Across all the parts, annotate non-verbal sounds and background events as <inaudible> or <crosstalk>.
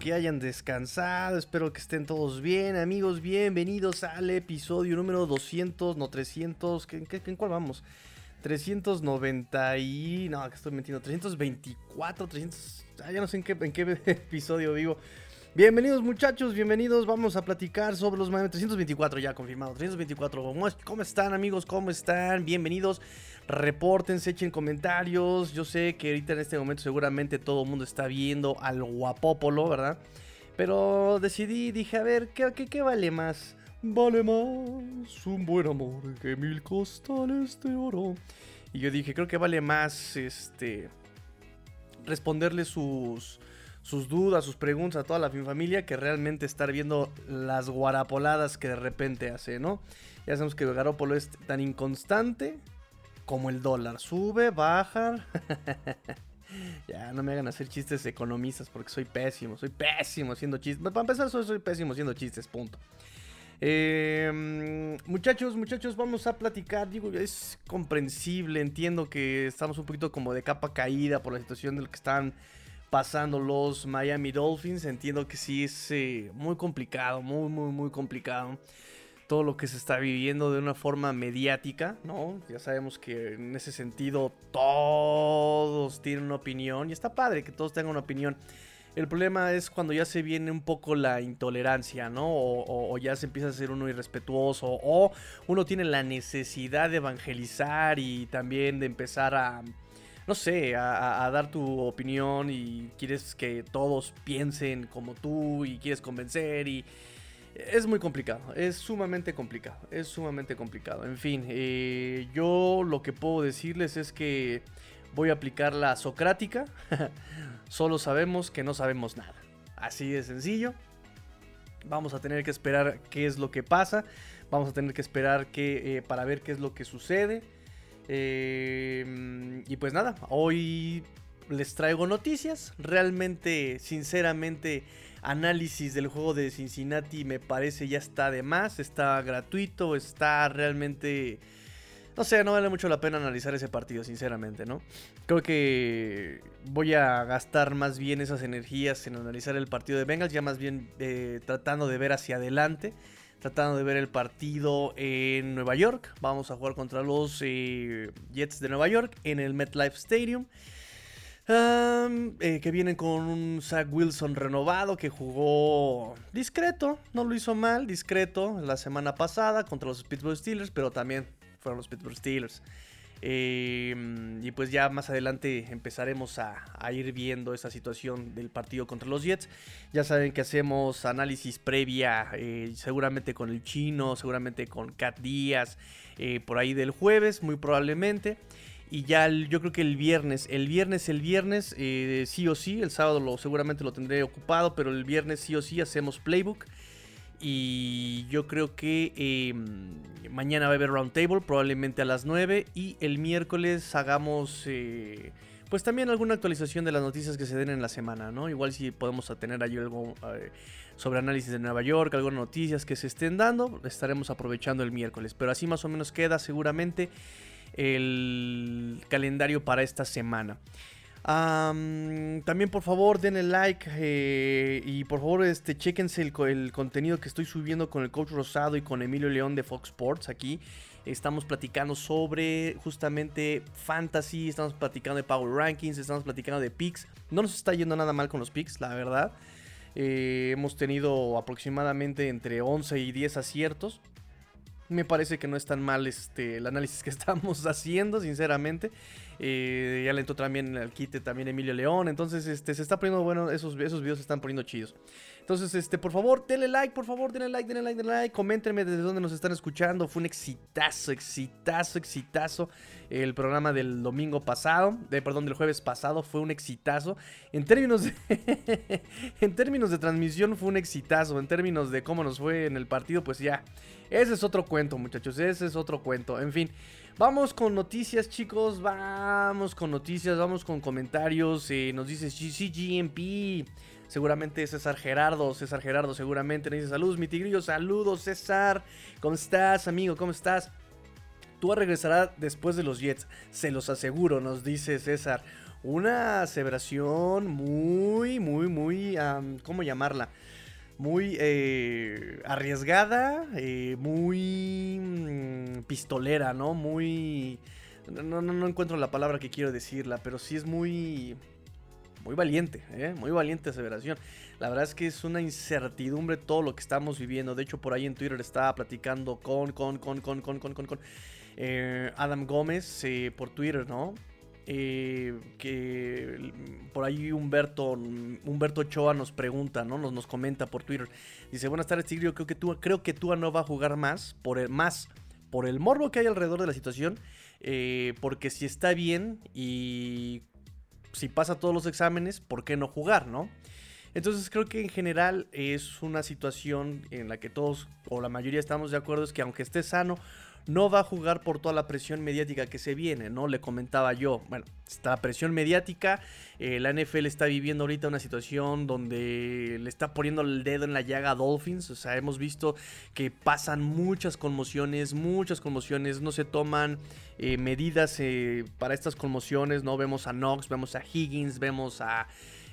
que hayan descansado, espero que estén todos bien, amigos, bienvenidos al episodio número 200, no 300, ¿en, cuál vamos? 390 y... no, que estoy mintiendo, 324, 300, ah, ya no sé en qué, <laughs> episodio vivo. Bienvenidos muchachos, bienvenidos. Vamos a platicar sobre los Miami 324 ya confirmado. 324. ¿Cómo, están amigos? ¿Cómo están? Bienvenidos. Repórtense, echen comentarios. Yo sé que ahorita en este momento seguramente todo el mundo está viendo al guapópolo, ¿verdad? Pero decidí, dije, a ver, ¿qué, qué, vale más? Vale más un buen amor que mil costales de oro. Y yo dije, creo que vale más este responderle sus sus dudas, sus preguntas a toda la familia que realmente estar viendo las guarapoladas que de repente hace, ¿no? Ya sabemos que Garópolo es tan inconstante como el dólar. Sube, baja. <laughs> ya, no me hagan hacer chistes economistas porque soy pésimo, soy pésimo haciendo chistes. Para empezar, soy, soy pésimo haciendo chistes, punto. Eh, muchachos, muchachos, vamos a platicar. Digo, es comprensible, entiendo que estamos un poquito como de capa caída por la situación de lo que están pasando los Miami Dolphins. Entiendo que sí es eh, muy complicado, muy, muy, muy complicado. Todo lo que se está viviendo de una forma mediática, ¿no? Ya sabemos que en ese sentido todos tienen una opinión y está padre que todos tengan una opinión. El problema es cuando ya se viene un poco la intolerancia, ¿no? O, ya se empieza a ser uno irrespetuoso, o uno tiene la necesidad de evangelizar y también de empezar a, no sé, a, dar tu opinión y quieres que todos piensen como tú y quieres convencer y... Es muy complicado, es sumamente complicado, es sumamente complicado. En fin, eh, yo lo que puedo decirles es que voy a aplicar la socrática. <laughs> Solo sabemos que no sabemos nada. Así de sencillo. Vamos a tener que esperar qué es lo que pasa. Vamos a tener que esperar que, eh, para ver qué es lo que sucede. Eh, y pues nada, hoy les traigo noticias. Realmente, sinceramente, análisis del juego de Cincinnati me parece ya está de más. Está gratuito, está realmente... No sé, no vale mucho la pena analizar ese partido, sinceramente, ¿no? Creo que voy a gastar más bien esas energías en analizar el partido de Bengals, ya más bien eh, tratando de ver hacia adelante tratando de ver el partido en Nueva York. Vamos a jugar contra los eh, Jets de Nueva York en el MetLife Stadium. Eh, que vienen con un Zach Wilson renovado que jugó discreto, no lo hizo mal, discreto la semana pasada contra los Pittsburgh Steelers, pero también fueron los Pittsburgh Steelers. Em, y pues ya más adelante empezaremos a, ir viendo esa situación del partido contra los Jets. Ya saben que hacemos análisis previa, eh, seguramente con el chino, seguramente con Cat Díaz, eh, por ahí del jueves, muy probablemente. Y ya yo creo que el viernes, el viernes, el viernes, eh, sí o sí, el sábado lo, seguramente lo tendré ocupado, pero el viernes sí o sí hacemos playbook. Y yo creo que em, mañana va a haber roundtable, probablemente a las 9. Y el miércoles hagamos eh, pues también alguna actualización de las noticias que se den en la semana, ¿no? Igual si podemos tener ahí algo eh, sobre análisis de Nueva York, algunas noticias que se estén dando, estaremos aprovechando el miércoles. Pero así más o menos queda seguramente el calendario para esta semana también por favor denle like eh, y por favor este, chequense el, contenido que estoy subiendo con el coach Rosado y con Emilio León de Fox Sports aquí. Estamos platicando sobre justamente fantasy, estamos platicando de Power Rankings, estamos platicando de picks. No nos está yendo nada mal con los picks, la verdad. Eh, hemos tenido aproximadamente entre 11 y 10 aciertos. Me parece que no es tan mal este, el análisis que <laughs> estamos haciendo, sinceramente. Eh, ya le entró también al quite también Emilio León. Entonces, este, se está poniendo bueno, esos, esos videos se están poniendo chidos. Entonces, este, por favor, denle like, por favor, denle like, denle like, denle like. Coméntenme desde dónde nos están escuchando. Fue un exitazo, exitazo, exitazo. El programa del domingo pasado, de, perdón, del jueves pasado, fue un exitazo. En términos de, <laughs> en términos de transmisión, fue un exitazo. En términos de cómo nos fue en el partido, pues ya. Ese es otro cuento, muchachos. Ese es otro cuento. En fin, vamos con noticias, chicos. Vamos con noticias, vamos con comentarios. Eh, nos dice CGMP. Seguramente César Gerardo, César Gerardo, seguramente nos dice saludos, mi tigrillo, saludos, César. ¿Cómo estás, amigo? ¿Cómo estás? Tú regresarás después de los Jets, se los aseguro, nos dice César. una aseveración muy, muy, muy, ¿cómo llamarla? Muy eh, arriesgada, eh, muy mm, pistolera, ¿no? Muy... No, no, no encuentro la palabra que quiero decirla, pero sí es muy... Muy valiente, ¿eh? Muy valiente aseveración. La verdad es que es una incertidumbre todo lo que estamos viviendo. De hecho, por ahí en Twitter estaba platicando con, con, con, con, con, con, con, con eh, Adam Gómez eh, por Twitter, ¿no? Que por ahí Humberto, Humberto Ochoa nos pregunta, ¿no? Nos, nos comenta por Twitter. Dice, buenas tardes, Tigre. Creo que tú, creo que Tua no va a jugar más por el, más por el morbo que hay alrededor de la situación. porque si está bien y si pasa todos los exámenes, ¿por qué no jugar, no? Entonces creo que en general es una situación en la que todos o la mayoría estamos de acuerdo es que aunque esté sano, no va a jugar por toda la presión mediática que se viene, ¿no? Le comentaba yo, bueno, esta presión mediática, eh, la NFL está viviendo ahorita una situación donde le está poniendo el dedo en la llaga a Dolphins, o sea, hemos visto que pasan muchas conmociones, muchas conmociones, no se toman eh, medidas eh, para estas conmociones, ¿no? Vemos a Knox, vemos a Higgins, vemos a...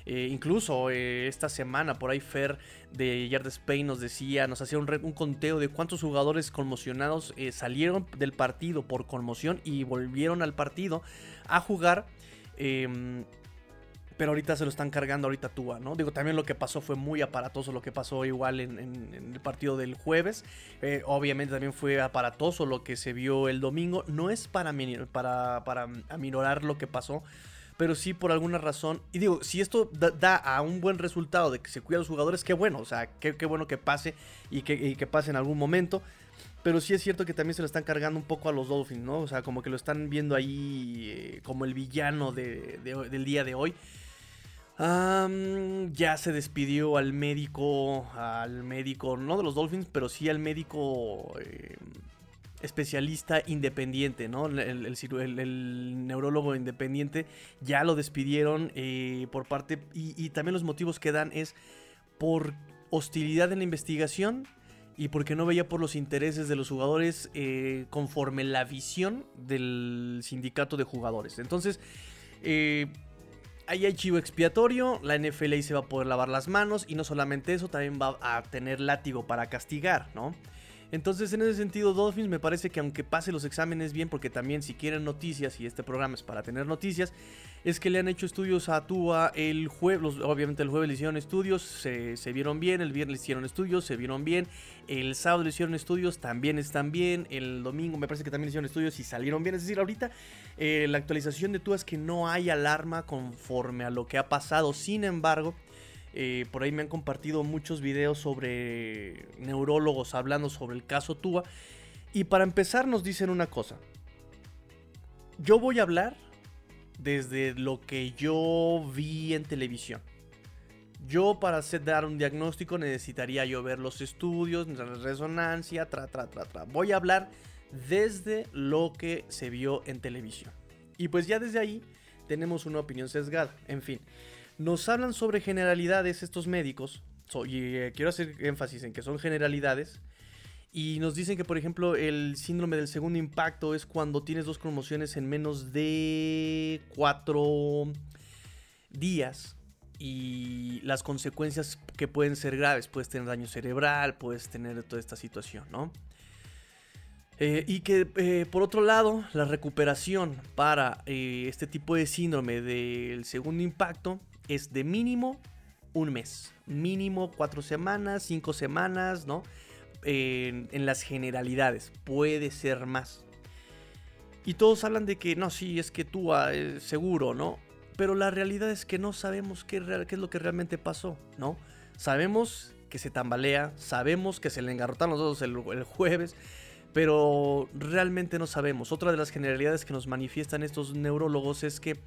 incluso esta semana por ahí Fer de Yard Spain nos decía, nos hacía un, conteo de cuántos jugadores conmocionados salieron del partido por conmoción y volvieron al partido a jugar. Em, pero ahorita se lo están cargando ahorita Tua, ¿no? Digo, también lo que pasó fue muy aparatoso lo que pasó igual en, el partido del jueves. Eh, obviamente también fue aparatoso lo que se vio el domingo. No es para, para, para aminorar lo que pasó, pero sí por alguna razón. Y digo, si esto da, a un buen resultado de que se cuida a los jugadores, qué bueno, o sea, qué, bueno que pase y que, que pase en algún momento. Pero sí es cierto que también se lo están cargando un poco a los Dolphins, ¿no? O sea, como que lo están viendo ahí eh, como el villano del día de hoy. ya se despidió al médico, al médico, no de los Dolphins, pero sí al médico eh, especialista independiente, ¿no? El, neurólogo independiente ya lo despidieron eh, por parte, y, también los motivos que dan es por hostilidad en la investigación y porque no veía por los intereses de los jugadores eh, conforme la visión del sindicato de jugadores. Entonces, eh, ahí hay chivo expiatorio, la NFL ahí se va a poder lavar las manos y no solamente eso, también va a tener látigo para castigar, ¿no? Entonces, en ese sentido, Dolphins me parece que aunque pase los exámenes bien, porque también si quieren noticias, y este programa es para tener noticias, es que le han hecho estudios a Tua el jueves, obviamente el jueves le hicieron estudios, se, vieron bien, el viernes le hicieron estudios, se vieron bien, el sábado le hicieron estudios, también están bien, el domingo me parece que también le hicieron estudios y salieron bien, es decir, ahorita eh, la actualización de Tua es que no hay alarma conforme a lo que ha pasado, sin embargo, eh, por ahí me han compartido muchos videos sobre neurólogos hablando sobre el caso Tua. Y para empezar nos dicen una cosa. Yo voy a hablar desde lo que yo vi en televisión. Yo para hacer, dar un diagnóstico necesitaría yo ver los estudios, la resonancia, tra, tra, tra, tra. Voy a hablar desde lo que se vio en televisión. Y pues ya desde ahí tenemos una opinión sesgada. En fin, nos hablan sobre generalidades estos médicos, y eh, quiero hacer énfasis en que son generalidades, y nos dicen que, por ejemplo, el síndrome del segundo impacto es cuando tienes dos conmociones en menos de cuatro días y las consecuencias que pueden ser graves. Puedes tener daño cerebral, puedes tener toda esta situación, ¿no? Eh, y que eh, por otro lado, la recuperación para este tipo de síndrome del segundo impacto es de mínimo un mes. Mínimo cuatro semanas, cinco semanas, ¿no? En, las generalidades. Puede ser más. Y todos hablan de que no, sí, es que tú ah, es seguro, ¿no? Pero la realidad es que no sabemos qué, es lo que realmente pasó, ¿no? Sabemos que se tambalea, sabemos que se le engarrotan los dedos el, el jueves, pero realmente no sabemos. Otra de las generalidades que nos manifiestan estos neurólogos es que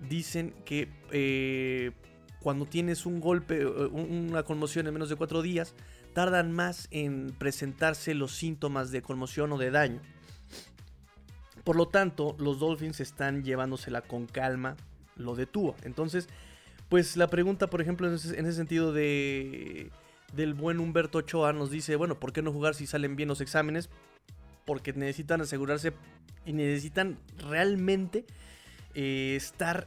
dicen que eh, cuando tienes un golpe, eh, una conmoción en menos de cuatro días, tardan más en presentarse los síntomas de conmoción o de daño. Por lo tanto, los Dolphins están llevándosela con calma lo de Tua. Entonces, pues la pregunta, por ejemplo, en ese, sentido de del buen Humberto Ochoa nos dice, bueno, ¿por qué no jugar si salen bien los exámenes? Porque necesitan asegurarse y necesitan realmente eh, estar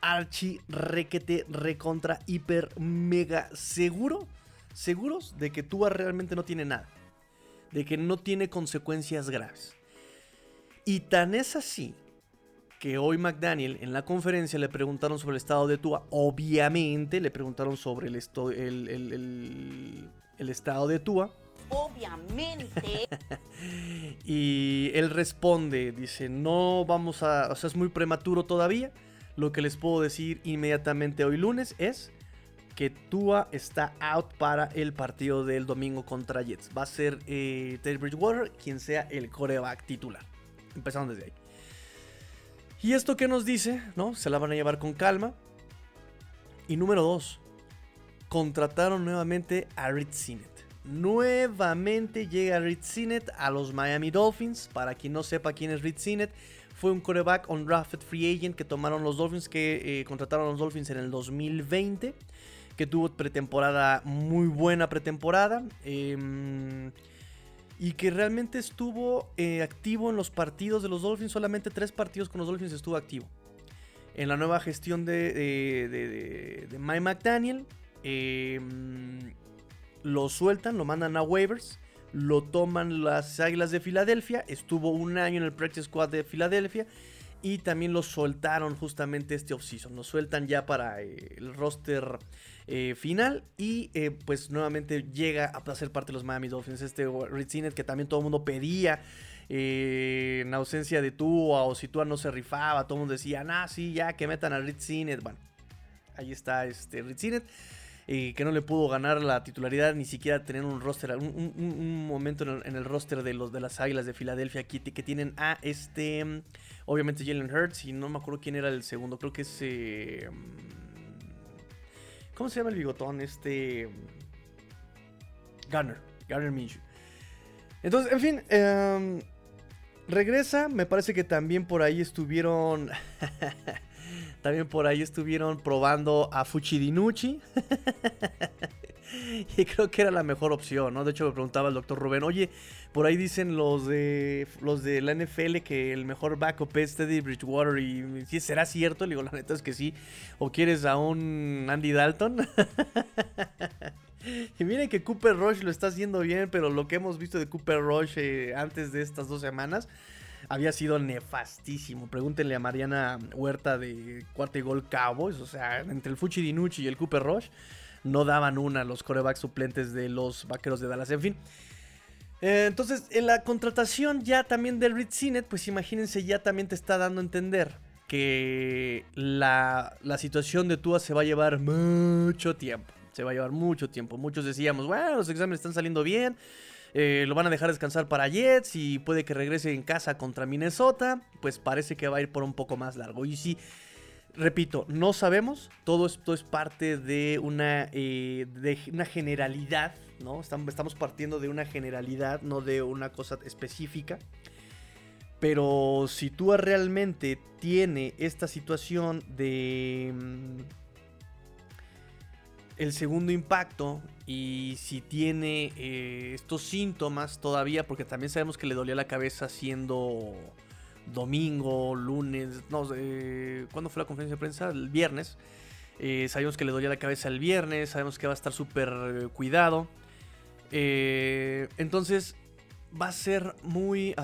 archi requete recontra hiper mega seguro, seguros de que Tua realmente no tiene nada, de que no tiene consecuencias graves. Y tan es así que hoy McDaniel en la conferencia le preguntaron sobre el estado de Tua. Obviamente le preguntaron sobre el, el, estado de Tua. Obviamente. <laughs> y él responde, dice, no vamos a, o sea, es muy prematuro todavía. Lo que les puedo decir inmediatamente hoy lunes es que Tua está out para el partido del domingo contra Jets. Va a ser eh, Teddy Bridgewater quien sea el coreback titular. Empezando desde ahí. ¿Y esto qué nos dice? ¿No? Se la van a llevar con calma. Y número dos, contrataron nuevamente a Rich Sinet. Nuevamente llega Rich Sinet a los Miami Dolphins. Para quien no sepa quién es Rich Sinet, fue un quarterback on drafted free agent que tomaron los Dolphins, que eh, contrataron los Dolphins en el 2020. Que tuvo pretemporada, muy buena pretemporada. Eh, y que realmente estuvo eh, activo en los partidos de los Dolphins. Solamente tres partidos con los Dolphins estuvo activo. En la nueva gestión de, de, de, Mike McDaniel, em, lo sueltan, lo mandan a waivers, lo toman las Águilas de Filadelfia. Estuvo un año en el Practice Squad de Filadelfia y también lo soltaron justamente este offseason. Lo sueltan ya para eh, el roster eh, final y eh, pues nuevamente llega a ser parte de los Miami Dolphins. Este Rich que también todo el mundo pedía. en ausencia de Tua o si Tua no se rifaba, todo el mundo decía, ah, sí, ya que metan a Rich Bueno, ahí está este Rich que no le pudo ganar la titularidad, ni siquiera tener un roster, un, momento en el, roster de los de las Águilas de Filadelfia que, que tienen a este, obviamente Jalen Hurts y no me acuerdo quién era el segundo, creo que es, eh, ¿cómo se llama el bigotón? Este, Gunner, Gunner Minshew. Entonces, en fin, em, regresa, me parece que también por ahí estuvieron... <laughs> También por ahí estuvieron probando a Fuchidinucci. <laughs> y creo que era la mejor opción, ¿no? De hecho, me preguntaba el doctor Rubén, oye, por ahí dicen los de los de la NFL que el mejor backup es Teddy Bridgewater. Y si será cierto, le digo, la neta es que sí. ¿O quieres a un Andy Dalton? <laughs> y miren que Cooper Rush lo está haciendo bien, pero lo que hemos visto de Cooper Rush eh, antes de estas dos semanas había sido nefastísimo. Pregúntenle a Mariana Huerta de Cuarta y Gol Cowboys. O sea, entre el Fuchi Dinucci y el Cooper Rush no daban una los corebacks suplentes de los vaqueros de Dallas. En fin. Eh, entonces, en la contratación ya también del Reed Sinet, pues imagínense, ya también te está dando a entender que la, la situación de Tua se va a llevar mucho tiempo. Se va a llevar mucho tiempo. Muchos decíamos, bueno, los exámenes están saliendo bien. Eh, lo van a dejar descansar para Jets y puede que regrese en casa contra Minnesota. Pues parece que va a ir por un poco más largo. Y sí, repito, no sabemos. Todo esto es parte de una, eh, de una generalidad. ¿no? Estamos partiendo de una generalidad, no de una cosa específica. Pero si tú realmente tiene esta situación de mm, el segundo impacto y si tiene eh, estos síntomas todavía, porque también sabemos que le dolía la cabeza siendo domingo, lunes, no, eh, ¿cuándo fue la conferencia de prensa? El viernes. Eh, sabemos que le dolía la cabeza el viernes, sabemos que va a estar súper cuidado. entonces va a ser muy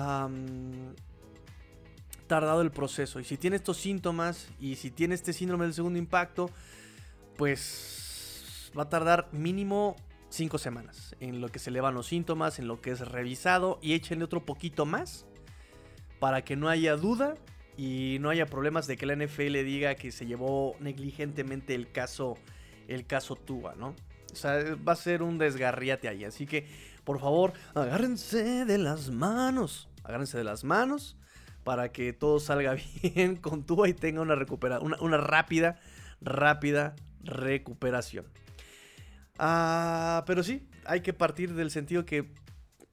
tardado el proceso. Y si tiene estos síntomas y si tiene este síndrome del segundo impacto, pues va a tardar mínimo 5 semanas en lo que se le van los síntomas, en lo que es revisado y échenle otro poquito más para que no haya duda y no haya problemas de que la NFL diga que se llevó negligentemente el caso el caso Tuba, ¿no? O sea, va a ser un desgarriate ahí, así que por favor, agárrense de las manos, agárrense de las manos para que todo salga <laughs> bien con Tuba y tenga una recuperación, una rápida, rápida recuperación. Ah, pero sí, hay que partir del sentido que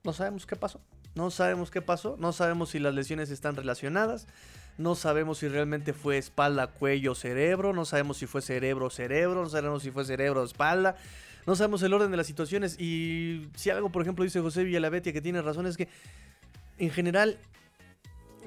no sabemos qué pasó. No sabemos qué pasó, no sabemos si las lesiones están relacionadas, no sabemos si realmente fue espalda, cuello, cerebro, no sabemos si fue cerebro, cerebro, no sabemos si fue cerebro, espalda, no sabemos el orden de las situaciones y si algo, por ejemplo, dice José Villalabetia que tiene razón es que en general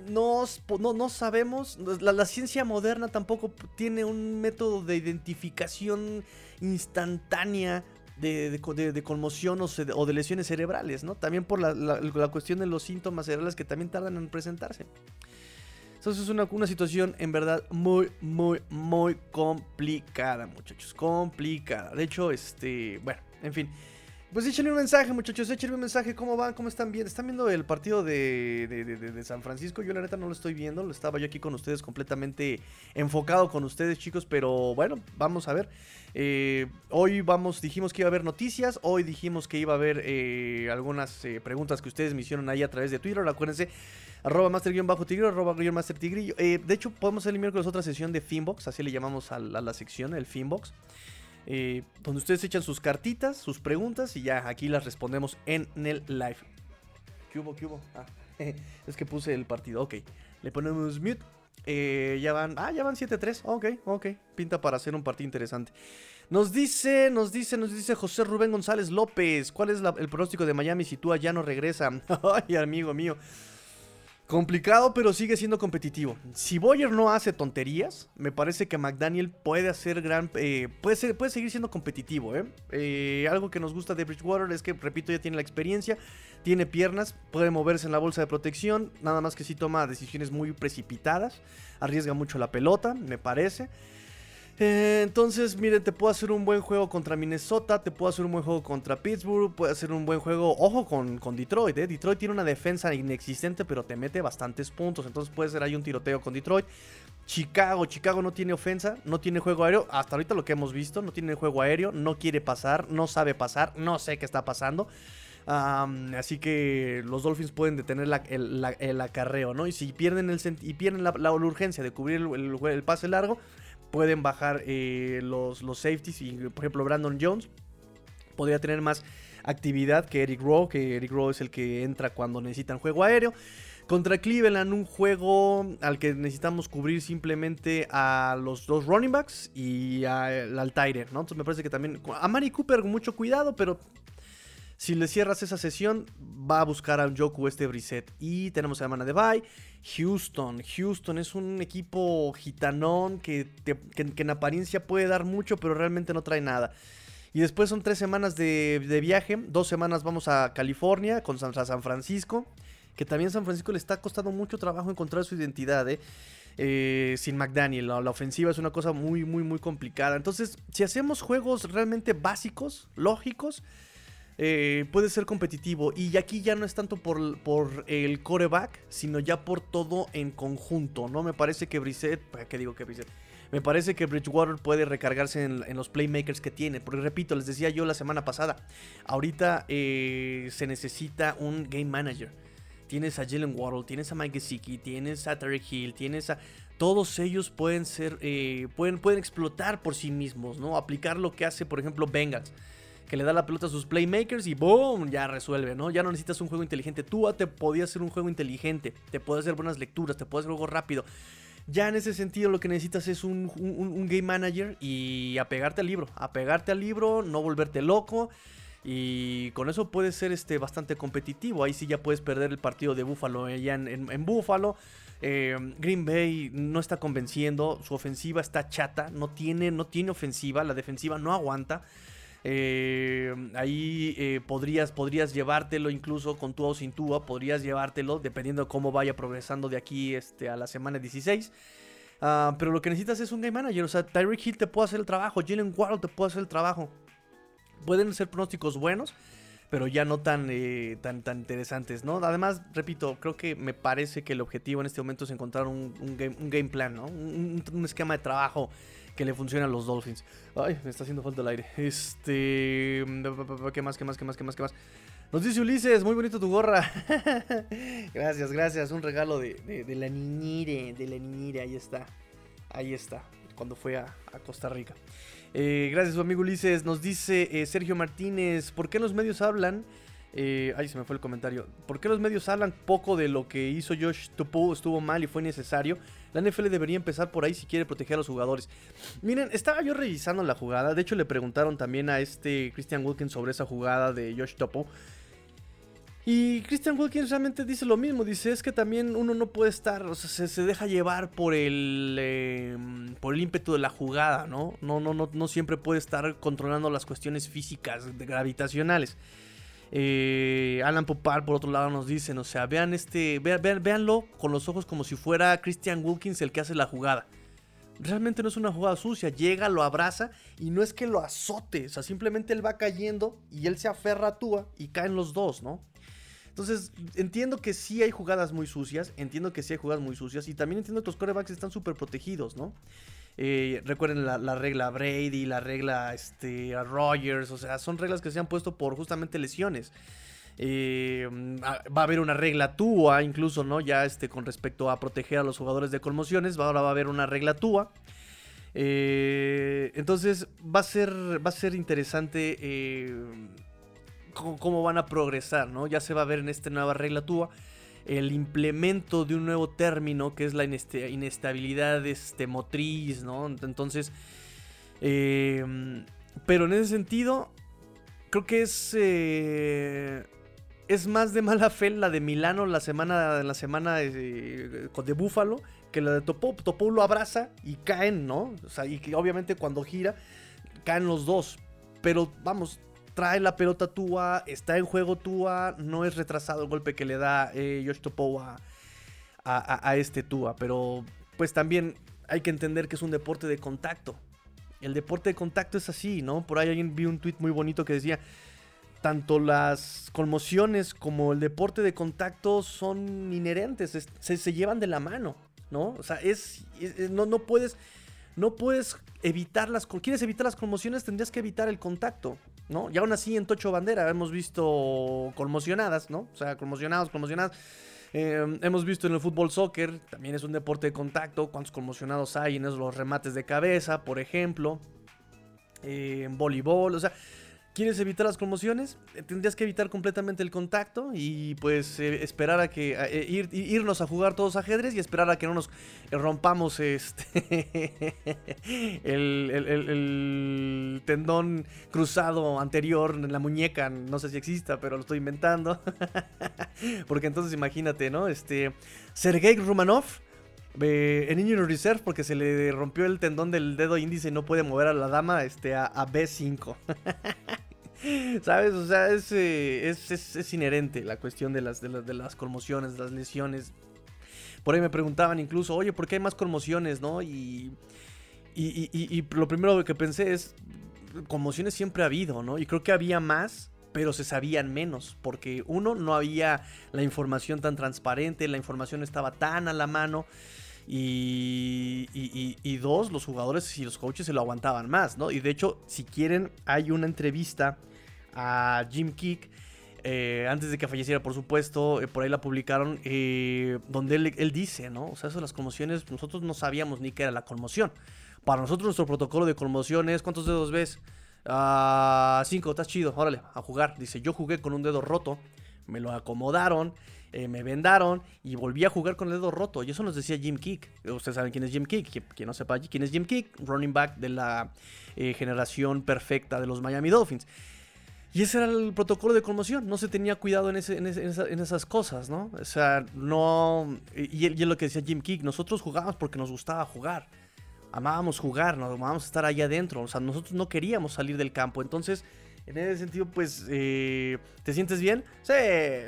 no, no, no sabemos, la, la, ciencia moderna tampoco tiene un método de identificación instantánea de, de, conmoción o, de lesiones cerebrales, ¿no? También por la, la, cuestión de los síntomas cerebrales que también tardan en presentarse. Entonces es una, una situación en verdad muy, muy, muy complicada, muchachos. Complicada. De hecho, este, bueno, en fin. Pues échenle un mensaje, muchachos, échenle un mensaje, ¿cómo van? ¿Cómo están bien? ¿Están viendo el partido de, San Francisco? Yo la neta no lo estoy viendo, lo estaba yo aquí con ustedes completamente enfocado con ustedes, chicos, pero bueno, vamos a ver. Eh, hoy vamos, dijimos que iba a haber noticias, hoy dijimos que iba a haber eh, algunas eh, preguntas que ustedes me hicieron ahí a través de Twitter, acuérdense, arroba master-tigrillo, master tigrillo. de hecho, podemos hacer el miércoles otra sesión de Finbox, así le llamamos a la sección, el Finbox. Eh, donde ustedes echan sus cartitas, sus preguntas y ya aquí las respondemos en el live. ¿Qué hubo? ¿Qué hubo? Ah, <laughs> es que puse el partido. Ok, le ponemos mute. Eh, ya van, ah, ya van 7-3. Ok, ok. Pinta para hacer un partido interesante. Nos dice, nos dice, nos dice José Rubén González López. ¿Cuál es el pronóstico de Miami si tú ya no regresa? <laughs> Ay, amigo mío. Complicado, pero sigue siendo competitivo. Si Boyer no hace tonterías, me parece que McDaniel puede hacer gran. Eh, puede, puede seguir siendo competitivo, ¿eh? ¿eh? Algo que nos gusta de Bridgewater es que, repito, ya tiene la experiencia, tiene piernas, puede moverse en la bolsa de protección. Nada más que si toma decisiones muy precipitadas, arriesga mucho la pelota, me parece. Eh, entonces, miren, te puedo hacer un buen juego contra Minnesota, te puedo hacer un buen juego contra Pittsburgh, puede hacer un buen juego, ojo con, con Detroit, ¿eh? Detroit tiene una defensa inexistente, pero te mete bastantes puntos, entonces puede ser ahí un tiroteo con Detroit. Chicago, Chicago no tiene ofensa, no tiene juego aéreo, hasta ahorita lo que hemos visto, no tiene juego aéreo, no quiere pasar, no sabe pasar, no sé qué está pasando. así que los Dolphins pueden detener el, acarreo, ¿no? Y si pierden, el, y pierden la, urgencia de cubrir el, pase largo, pueden bajar eh, los, los safeties. Y, por ejemplo, Brandon Jones podría tener más actividad que Eric Rowe, que Eric Rowe es el que entra cuando necesitan juego aéreo. Contra Cleveland, un juego al que necesitamos cubrir simplemente a los dos running backs y al, al ¿no? Entonces me parece que también. A Mari Cooper, mucho cuidado, pero si le cierras esa sesión, va a buscar a un Joku este Brissett. Y tenemos a semana de bye. Houston. Houston es un equipo gitanón que, en apariencia puede dar mucho, pero realmente no trae nada. Y después son tres semanas de, viaje. Dos semanas vamos a California con San, San Francisco. Que también San Francisco le está costando mucho trabajo encontrar su identidad. ¿eh? Eh, sin McDaniel. la, ofensiva es una cosa muy, muy, muy complicada. Entonces, si hacemos juegos realmente básicos, lógicos, eh, puede ser competitivo. Y aquí ya no es tanto por, por, el coreback, sino ya por todo en conjunto, ¿no? Me parece que Brissett, ¿qué digo que Brissett? Me parece que Bridgewater puede recargarse en, los playmakers que tiene. Porque repito, les decía yo la semana pasada, ahorita eh, se necesita un game manager. Tienes a Jalen Waddle, tienes a Mike Gesicki, tienes a Tarek Hill, tienes a... Todos ellos pueden ser, eh, pueden, pueden explotar por sí mismos, ¿no? Aplicar lo que hace, por ejemplo, Bengals que le da la pelota a sus playmakers y ¡boom! Ya resuelve, ¿no? Ya no necesitas un juego inteligente. Tú te podías hacer un juego inteligente, te puedes hacer buenas lecturas, te puedes hacer rápido. Ya en ese sentido lo que necesitas es un, game manager y apegarte al libro. Apegarte al libro, no volverte loco. Y con eso puedes ser este, bastante competitivo. Ahí sí ya puedes perder el partido de Buffalo eh, ya en, Buffalo. Eh, Green Bay no está convenciendo. Su ofensiva está chata. No tiene, no tiene ofensiva. La defensiva no aguanta. Eh, ahí eh, podrías, podrías llevártelo incluso con tu o sin tua, podrías llevártelo dependiendo de cómo vaya progresando de aquí este, a la semana 16. Ah, pero lo que necesitas es un game manager. O sea, Tyreek Hill te puede hacer el trabajo, Jalen Waddle te puede hacer el trabajo. Pueden ser pronósticos buenos, pero ya no tan, eh, tan, tan interesantes, ¿no? Además, repito, creo que me parece que el objetivo en este momento es encontrar un, game, plan, ¿no? un esquema de trabajo que le funciona a los Dolphins. Ay, me está haciendo falta el aire. Este. ¿Qué más? ¿Qué más? ¿Qué más? ¿Qué más? ¿Qué más? Nos dice Ulises, muy bonito tu gorra. <laughs> gracias, gracias. Un regalo de, la niñire, de la niñire. Ahí está. Ahí está. Cuando fue a, Costa Rica. Eh, gracias, su amigo Ulises. Nos dice eh, Sergio Martínez, ¿por qué los medios hablan? Eh, ay, se me fue el comentario. ¿Por qué los medios hablan poco de lo que hizo Josh Tupu? Estuvo mal y fue necesario. La NFL debería empezar por ahí si quiere proteger a los jugadores. Miren, estaba yo revisando la jugada. De hecho, le preguntaron también a este Christian Wilkins sobre esa jugada de Josh Topo. Y Christian Wilkins realmente dice lo mismo, dice es que también uno no puede estar, o sea, se, deja llevar por el, em, por el ímpetu de la jugada. No, no, no, no siempre puede estar controlando las cuestiones físicas, gravitacionales. Eh, Alan Popar, por otro lado, nos dicen, o sea, vean este, vean, con los ojos como si fuera Christian Wilkins el que hace la jugada. Realmente no es una jugada sucia, llega, lo abraza y no es que lo azote, o sea, simplemente él va cayendo y él se aferra a Tua y caen los dos, ¿no? Entonces, entiendo que sí hay jugadas muy sucias, entiendo que sí hay jugadas muy sucias y también entiendo que los corebacks están súper protegidos, ¿no? Eh, recuerden la, regla Brady, la regla este, Rogers, o sea, son reglas que se han puesto por justamente lesiones. Eh, va a haber una regla TUA, incluso, ¿no? Ya este, con respecto a proteger a los jugadores de conmociones, ahora va a haber una regla TUA. Eh, entonces va a ser, va a ser interesante cómo, van a progresar, ¿no? Ya se va a ver en esta nueva regla TUA el implemento de un nuevo término que es la inestabilidad este, motriz, ¿no? Entonces, em, pero en ese sentido, creo que es... Eh, es más de mala fe la de Milano la semana, la semana eh, de Búfalo que la de Topo. Topo lo abraza y caen, ¿no? O sea, y que obviamente cuando gira caen los dos. Pero vamos, trae la pelota Tua, está en juego Tua, no es retrasado el golpe que le da eh, Josh Topo a, este Tua, pero pues también hay que entender que es un deporte de contacto. El deporte de contacto es así, ¿no? Por ahí alguien vi un tweet muy bonito que decía, tanto las conmociones como el deporte de contacto son inherentes, se, llevan de la mano, ¿no? O sea, es, no, no puedes no puedes evitar las quieres evitar las conmociones, tendrías que evitar el contacto. ¿No? Y aún así en Tocho Bandera hemos visto conmocionadas, ¿no? O sea, conmocionados, conmocionadas. Eh, hemos visto en el fútbol soccer, también es un deporte de contacto, cuántos conmocionados hay en los remates de cabeza, por ejemplo. En voleibol, o sea, ¿Quieres evitar las conmociones? Eh, tendrías que evitar completamente el contacto y pues eh, esperar a que eh, ir, irnos a jugar todos ajedrez y esperar a que no nos rompamos este <laughs> el, tendón cruzado anterior en la muñeca. No sé si exista, pero lo estoy inventando. <laughs> porque entonces imagínate, ¿no? Este Sergei Rumanov en Injury Reserve porque se le rompió el tendón del dedo índice y no puede mover a la dama este, a, B5. <laughs> ¿Sabes? O sea, eh, es, es, inherente la cuestión de las, de, las, de las conmociones, las lesiones. Por ahí me preguntaban incluso, oye, ¿por qué hay más conmociones, no? Y, y, y, lo primero que pensé es, conmociones siempre ha habido, ¿no? Y creo que había más, pero se sabían menos, porque uno, no había la información tan transparente, la información estaba tan a la mano. Y, y, dos, los jugadores y los coaches se lo aguantaban más, ¿no? Y de hecho, si quieren, hay una entrevista a Jim Kick. Eh, antes de que falleciera, por supuesto, eh, por ahí la publicaron, eh, donde él, dice, ¿no? O sea, eso las conmociones, nosotros no sabíamos ni qué era la conmoción. Para nosotros nuestro protocolo de conmociones, ¿cuántos dedos ves? Ah, cinco, estás chido, órale, a jugar. Dice, yo jugué con un dedo roto, me lo acomodaron, me vendaron y volví a jugar con el dedo roto. Y eso nos decía Jim Kick. Ustedes saben quién es Jim Kick. Quien no sepa quién es Jim Kick, running back de la generación perfecta de los Miami Dolphins. Y ese era el protocolo de conmoción, no se tenía cuidado en, en, esas cosas, ¿no? O sea, no... Y, es lo que decía Jim Kick, nosotros jugábamos porque nos gustaba jugar, amábamos jugar, nos amábamos estar ahí adentro, o sea, nosotros no queríamos salir del campo, entonces... En ese sentido, pues, eh, ¿te sientes bien? Sí,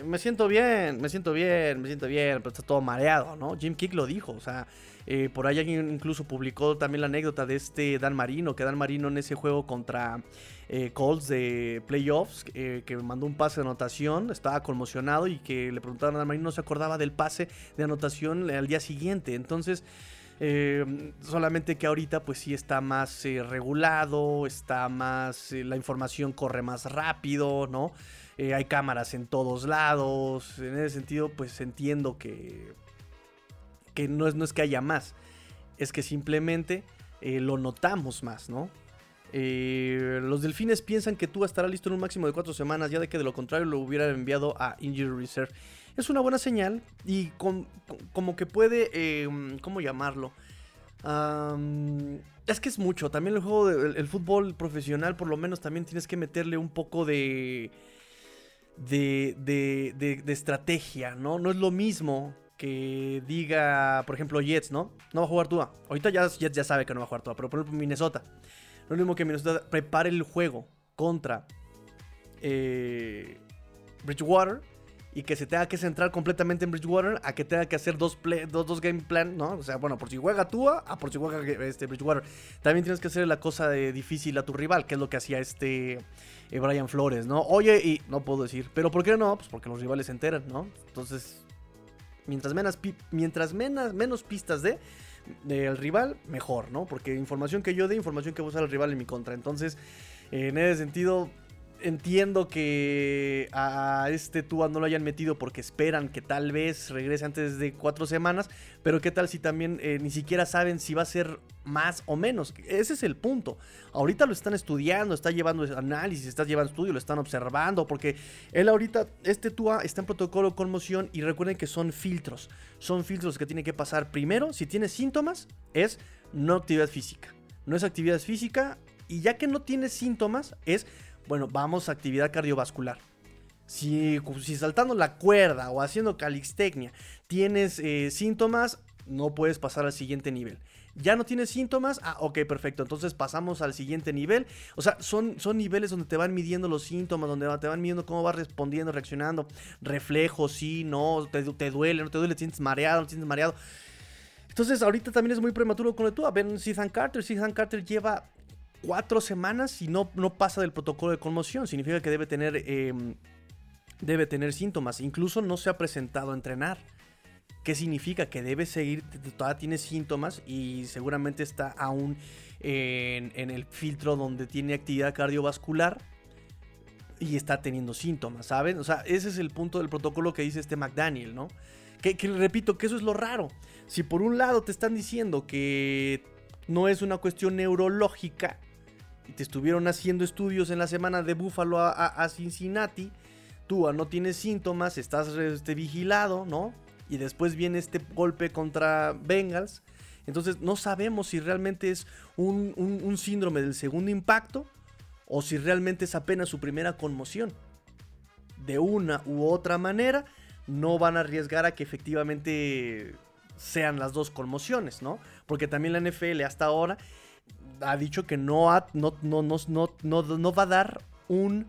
me siento bien, me siento bien, me siento bien, pero está todo mareado, ¿no? Jim Kick lo dijo, o sea, eh, por ahí alguien incluso publicó también la anécdota de este Dan Marino, que Dan Marino en ese juego contra eh, Colts de playoffs, que mandó un pase de anotación, estaba conmocionado y que le preguntaron a Dan Marino, no se acordaba del pase de anotación al día siguiente. Entonces, solamente que ahorita pues sí está más regulado, está más, la información corre más rápido, ¿no? hay cámaras en todos lados, en ese sentido pues entiendo que que no es, no es que haya más, es que simplemente eh, lo notamos más, ¿no? Eh, los delfines piensan que tú estará listo en un máximo de cuatro semanas, ya de que de lo contrario lo hubiera enviado a Injury Reserve. Es una buena señal y como que puede, eh, ¿cómo llamarlo? es que es mucho. También el juego del fútbol profesional, por lo menos, también tienes que meterle un poco de de, de, de, de estrategia, ¿no? No es lo mismo que diga, por ejemplo, Jets, ¿no? No va a jugar Tua. Ahorita ya Jets ya sabe que no va a jugar Tua, pero por ejemplo Minnesota. No es lo mismo que Minnesota prepare el juego contra eh, Bridgewater y que se tenga que centrar completamente en Bridgewater a que tenga que hacer dos, dos, game plan, ¿no? O sea, bueno, por si juega Tua, a por si juega este Bridgewater. También tienes que hacer la cosa de difícil a tu rival, que es lo que hacía este eh, Brian Flores, ¿no? Oye, y no puedo decir, pero ¿por qué no? Pues porque los rivales se enteran, ¿no? Entonces, mientras menos, mientras menos, menos pistas de del rival, mejor, ¿no? Porque información que yo dé, información que va a el rival en mi contra. Entonces, en ese sentido, entiendo que a este Tua no lo hayan metido porque esperan que tal vez regrese antes de cuatro semanas, pero qué tal si también eh, ni siquiera saben si va a ser más o menos. Ese es el punto. Ahorita lo están estudiando, está llevando análisis, está llevando estudio, lo están observando, porque él ahorita, este Tua está en protocolo conmoción y recuerden que son filtros. Son filtros que tiene que pasar primero, si tiene síntomas, es no actividad física. No es actividad física y ya que no tiene síntomas, es bueno, vamos a actividad cardiovascular. Si, saltando la cuerda o haciendo calixtecnia tienes eh, síntomas, no puedes pasar al siguiente nivel. Ya no tienes síntomas, ah, ok, perfecto. Entonces pasamos al siguiente nivel. O sea, son, son niveles donde te van midiendo los síntomas, donde te van midiendo cómo vas respondiendo, reaccionando. Reflejos, sí, no, te, te duele, no te duele, te sientes mareado, no te sientes mareado. Entonces, ahorita también es muy prematuro con el tú. A ver, Carter. Ethan Carter lleva cuatro semanas y no, no pasa del protocolo de conmoción. Significa que debe tener, em, debe tener síntomas. Incluso no se ha presentado a entrenar. ¿Qué significa? Que debe seguir, todavía tiene síntomas y seguramente está aún en, el filtro donde tiene actividad cardiovascular y está teniendo síntomas, ¿saben? O sea, ese es el punto del protocolo que dice este McDaniel, ¿no? Que, repito, que eso es lo raro. Si por un lado te están diciendo que no es una cuestión neurológica, y te estuvieron haciendo estudios en la semana de Buffalo a, Cincinnati, tú no tienes síntomas, estás este, vigilado, ¿no? Y después viene este golpe contra Bengals. Entonces no sabemos si realmente es un, un síndrome del segundo impacto o si realmente es apenas su primera conmoción. De una u otra manera, no van a arriesgar a que efectivamente sean las dos conmociones, ¿no? Porque también la NFL hasta ahora ha dicho que no, ha, no, no, no, va a dar un...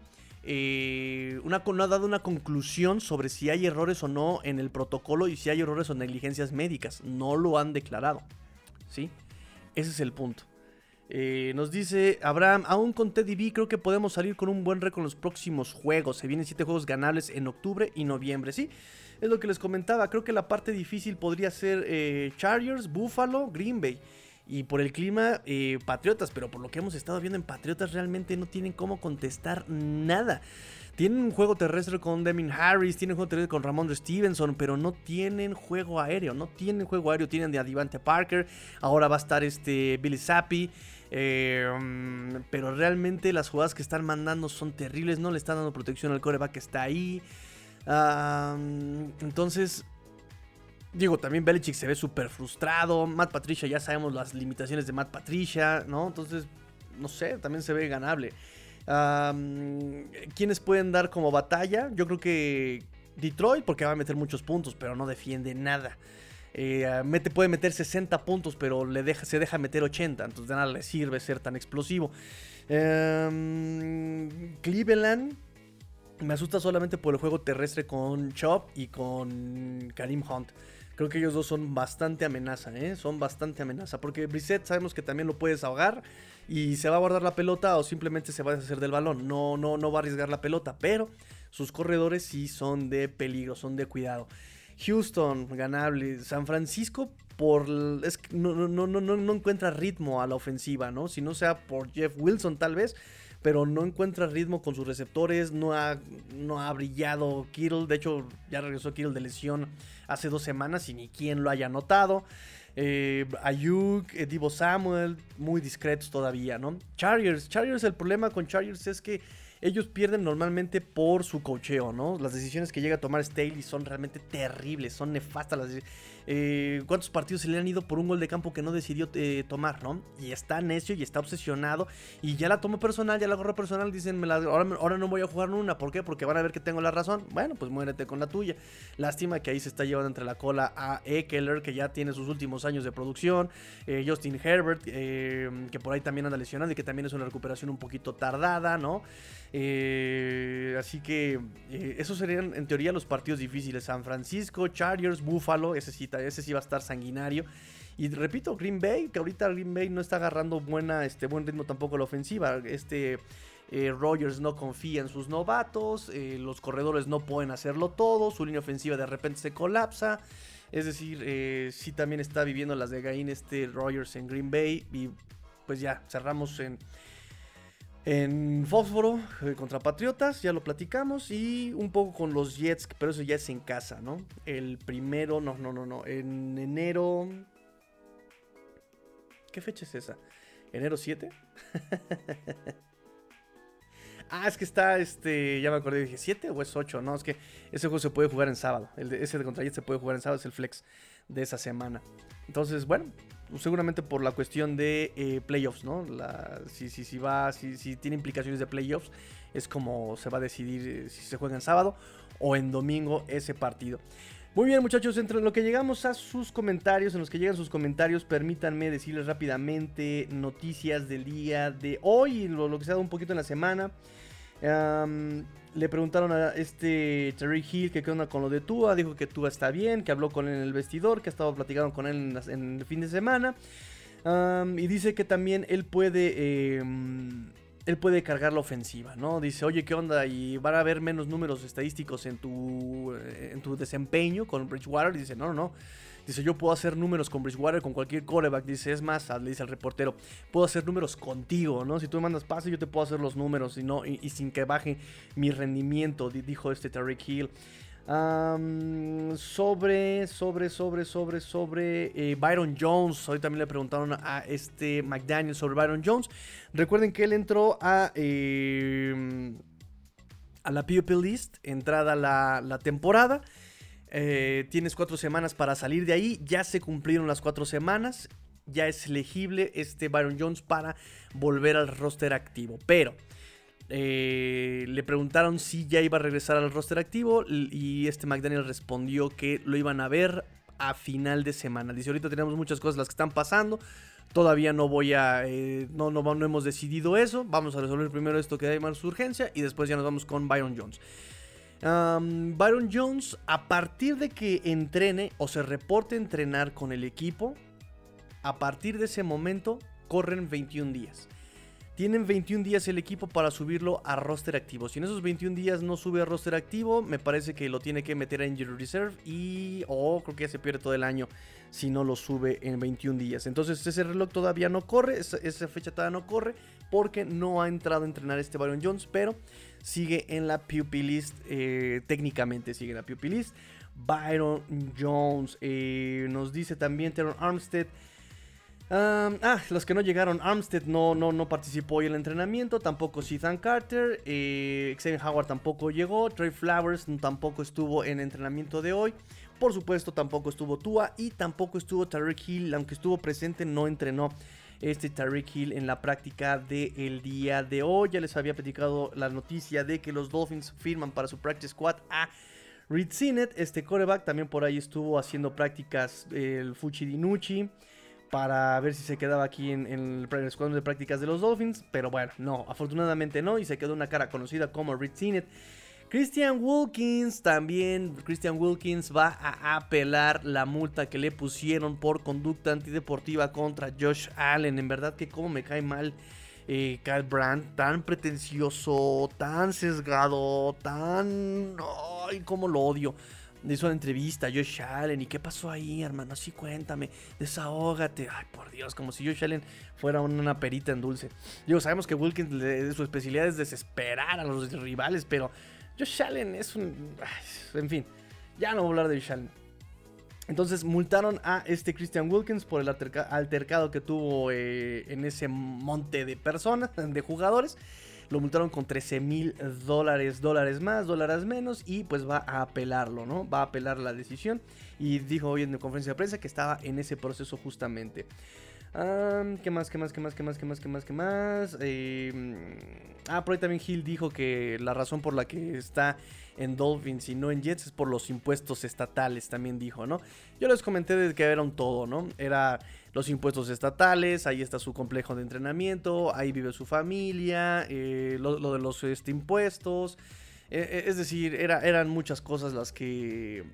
Eh, una, no ha dado una conclusión sobre si hay errores o no en el protocolo y si hay errores o negligencias médicas. No lo han declarado. ¿Sí? Ese es el punto. Eh, nos dice Abraham, aún con Teddy B creo que podemos salir con un buen récord en los próximos juegos. Se vienen 7 juegos ganables en octubre y noviembre. Sí, es lo que les comentaba. Creo que la parte difícil podría ser eh, Chargers, Buffalo, Green Bay. Y por el clima, eh, Patriotas, pero por lo que hemos estado viendo en Patriotas, realmente no tienen cómo contestar nada. Tienen un juego terrestre con Demin Harris, tienen un juego terrestre con Ramon Stevenson, pero no tienen juego aéreo, no tienen juego aéreo, tienen de Adivante Parker, ahora va a estar este Billy Zappi. Eh, pero realmente las jugadas que están mandando son terribles, no le están dando protección al coreback que está ahí. entonces, Digo, también Belichick se ve súper frustrado. Matt Patricia, ya sabemos las limitaciones de Matt Patricia, ¿no? Entonces, no sé, también se ve ganable. ¿Quiénes pueden dar como batalla? Yo creo que Detroit, porque va a meter muchos puntos, pero no defiende nada. Eh, mete, puede meter 60 puntos, pero le deja, se deja meter 80. Entonces de nada le sirve ser tan explosivo. Cleveland. Me asusta solamente por el juego terrestre con Chop y con Karim Hunt. Creo que ellos dos son bastante amenaza, ¿eh? Son bastante amenaza. Porque Brissett sabemos que también lo puedes ahogar y se va a guardar la pelota o simplemente se va a deshacer del balón. No, no, no va a arriesgar la pelota, pero sus corredores sí son de peligro, son de cuidado. Houston, ganable. San Francisco, por es no, no, no, no, no encuentra ritmo a la ofensiva, ¿no? Si no sea por Jeff Wilson, tal vez pero no encuentra ritmo con sus receptores, no ha, no ha brillado Kittle, de hecho ya regresó Kittle de lesión hace dos semanas y ni quien lo haya notado. Eh, Ayuk, eh, Divo Samuel, muy discretos todavía, ¿no? Chargers, Chargers, el problema con Chargers es que ellos pierden normalmente por su cocheo, ¿no? Las decisiones que llega a tomar Staley son realmente terribles, son nefastas las eh, ¿Cuántos partidos se le han ido por un gol de campo que no decidió eh, tomar, ¿no? Y está necio y está obsesionado y ya la tomó personal, ya la agarró personal, dicen, ahora, ahora no voy a jugar una, ¿por qué? Porque van a ver que tengo la razón. Bueno, pues muérete con la tuya. Lástima que ahí se está llevando entre la cola a Eckler, que ya tiene sus últimos años de producción, eh, Justin Herbert, que por ahí también anda lesionado y que también es una recuperación un poquito tardada, ¿no? Eh, así que eh, esos serían en teoría los partidos difíciles. San Francisco, Chargers, Buffalo, ese sí, ese sí va a estar sanguinario. Y repito, Green Bay, que ahorita Green Bay no está agarrando buena, este, buen ritmo tampoco la ofensiva. Este eh, Rogers no confía en sus novatos, los corredores no pueden hacerlo todo, su línea ofensiva de repente se colapsa. Es decir, sí también está viviendo las de Gain este Rogers en Green Bay. Y pues ya, cerramos en en Fósforo eh, contra Patriotas, ya lo platicamos. Y un poco con los Jets, pero eso ya es en casa, ¿no? El primero, no, no, no, no. En enero. ¿Qué fecha es esa? ¿Enero 7? <laughs> ah, es que está, este, ya me acordé, dije, ¿7 o es 8? No, es que ese juego se puede jugar en sábado. El ese de contra Jets se puede jugar en sábado, es el flex de esa semana. Entonces, bueno, seguramente por la cuestión de eh, playoffs, ¿no? si, si, si, va, si, si, tiene implicaciones de playoffs, es como se va a decidir eh, si se juega en sábado o en domingo ese partido. Muy bien, muchachos, entre lo que llegamos a sus comentarios, en los que llegan sus comentarios, permítanme decirles rápidamente noticias del día de hoy, lo, lo que se ha dado un poquito en la semana le preguntaron a este Terry Hill que qué onda con lo de Tua. Dijo que Tua está bien, que habló con él en el vestidor, que ha estado platicando con él en, el fin de semana. y dice que también él puede. Em, él puede cargar la ofensiva, ¿no? Dice, oye, ¿qué onda? Y van a haber menos números estadísticos en tu, en tu desempeño con Bridgewater. dice, no, no, no. Dice, yo puedo hacer números con Bridgewater, con cualquier coreback. Dice, es más, le dice al reportero, puedo hacer números contigo, ¿no? Si tú me mandas pase, yo te puedo hacer los números y, no, y, sin que baje mi rendimiento, dijo este Tarek Hill. sobre, sobre, sobre, sobre, sobre eh, Byron Jones. Hoy también le preguntaron a este McDaniel sobre Byron Jones. Recuerden que él entró a, eh, a la PUP List, entrada la, la temporada. Eh, tienes cuatro semanas para salir de ahí. Ya se cumplieron las cuatro semanas. Ya es elegible este Byron Jones para volver al roster activo. Pero eh, le preguntaron si ya iba a regresar al roster activo. Y este McDaniel respondió que lo iban a ver a final de semana. Dice: Ahorita tenemos muchas cosas las que están pasando. Todavía no voy a. Eh, no, no, no hemos decidido eso. Vamos a resolver primero esto que hay más urgencia. Y después ya nos vamos con Byron Jones. Byron Jones, a partir de que entrene o se reporte entrenar con el equipo, a partir de ese momento corren 21 días. Tienen 21 días el equipo para subirlo a roster activo. Si en esos 21 días no sube a roster activo, me parece que lo tiene que meter a Injury Reserve y. O creo que ya se pierde todo el año si no lo sube en 21 días. Entonces ese reloj todavía no corre, esa, fecha todavía no corre porque no ha entrado a entrenar este Byron Jones, pero sigue en la pupilist, eh, técnicamente sigue en la pupilist. Byron Jones eh, nos dice también Teron Armstead. Ah, los que no llegaron, Armstead no, no, no participó hoy en el entrenamiento, tampoco Ethan Carter, eh, Xavier Howard tampoco llegó, Trey Flowers tampoco estuvo en el entrenamiento de hoy. Por supuesto, tampoco estuvo Tua y tampoco estuvo Tarek Hill, aunque estuvo presente, no entrenó este Tarek Hill en la práctica del día de hoy. Ya les había platicado la noticia de que los Dolphins firman para su practice squad a Reed Sinet, este coreback. También por ahí estuvo haciendo prácticas el Fuchi Dinucci para ver si se quedaba aquí en, en el squad de prácticas de los Dolphins. Pero bueno, no, afortunadamente no. Y se quedó una cara conocida como Reed Sinet. Christian Wilkins también, Christian Wilkins va a apelar la multa que le pusieron por conducta antideportiva contra Josh Allen. En verdad que como me cae mal eh, Kyle Brandt, tan pretencioso, tan sesgado, tan... ¡Ay, cómo lo odio! Hizo una entrevista a Josh Allen y qué pasó ahí, hermano, así cuéntame, desahógate. Ay, por Dios, como si Josh Allen fuera una perita en dulce. Digo, sabemos que Wilkins, su especialidad es desesperar a los rivales, pero Josh Allen es un... En fin, ya no voy a hablar de Josh Allen. Entonces multaron a este Christian Wilkins por el altercado que tuvo eh, en ese monte de personas, de jugadores. Lo multaron con 13 mil dólares, dólares más, dólares menos y pues va a apelarlo, ¿no? Va a apelar la decisión y dijo hoy en la conferencia de prensa que estaba en ese proceso justamente. ¿Qué más? ¿Qué más? ¿Qué más? ¿Qué más? ¿Qué más? ¿Qué más? ¿Qué más? Em, ah, por ahí también Hill dijo que la razón por la que está en Dolphins y no en Jets es por los impuestos estatales, también dijo, ¿no? Yo les comenté de que era un todo, ¿no? Era los impuestos estatales, ahí está su complejo de entrenamiento, ahí vive su familia, eh, lo, de los este, impuestos. E, e, es decir, era, eran muchas cosas las que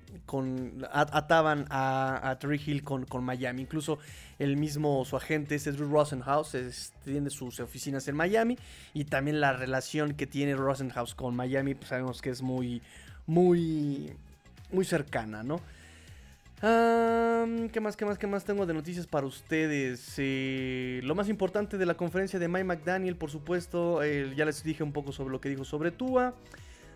ataban a, a Terry Hill con, con, Miami. Incluso el mismo, su agente, este Drew Rosenhaus, tiene sus oficinas en Miami. Y también la relación que tiene Rosenhaus con Miami, pues sabemos que es muy, muy, muy cercana, ¿no? ¿Qué más, qué más, qué más tengo de noticias para ustedes? Lo más importante de la conferencia de Mike McDaniel, por supuesto, ya les dije un poco sobre lo que dijo sobre Tua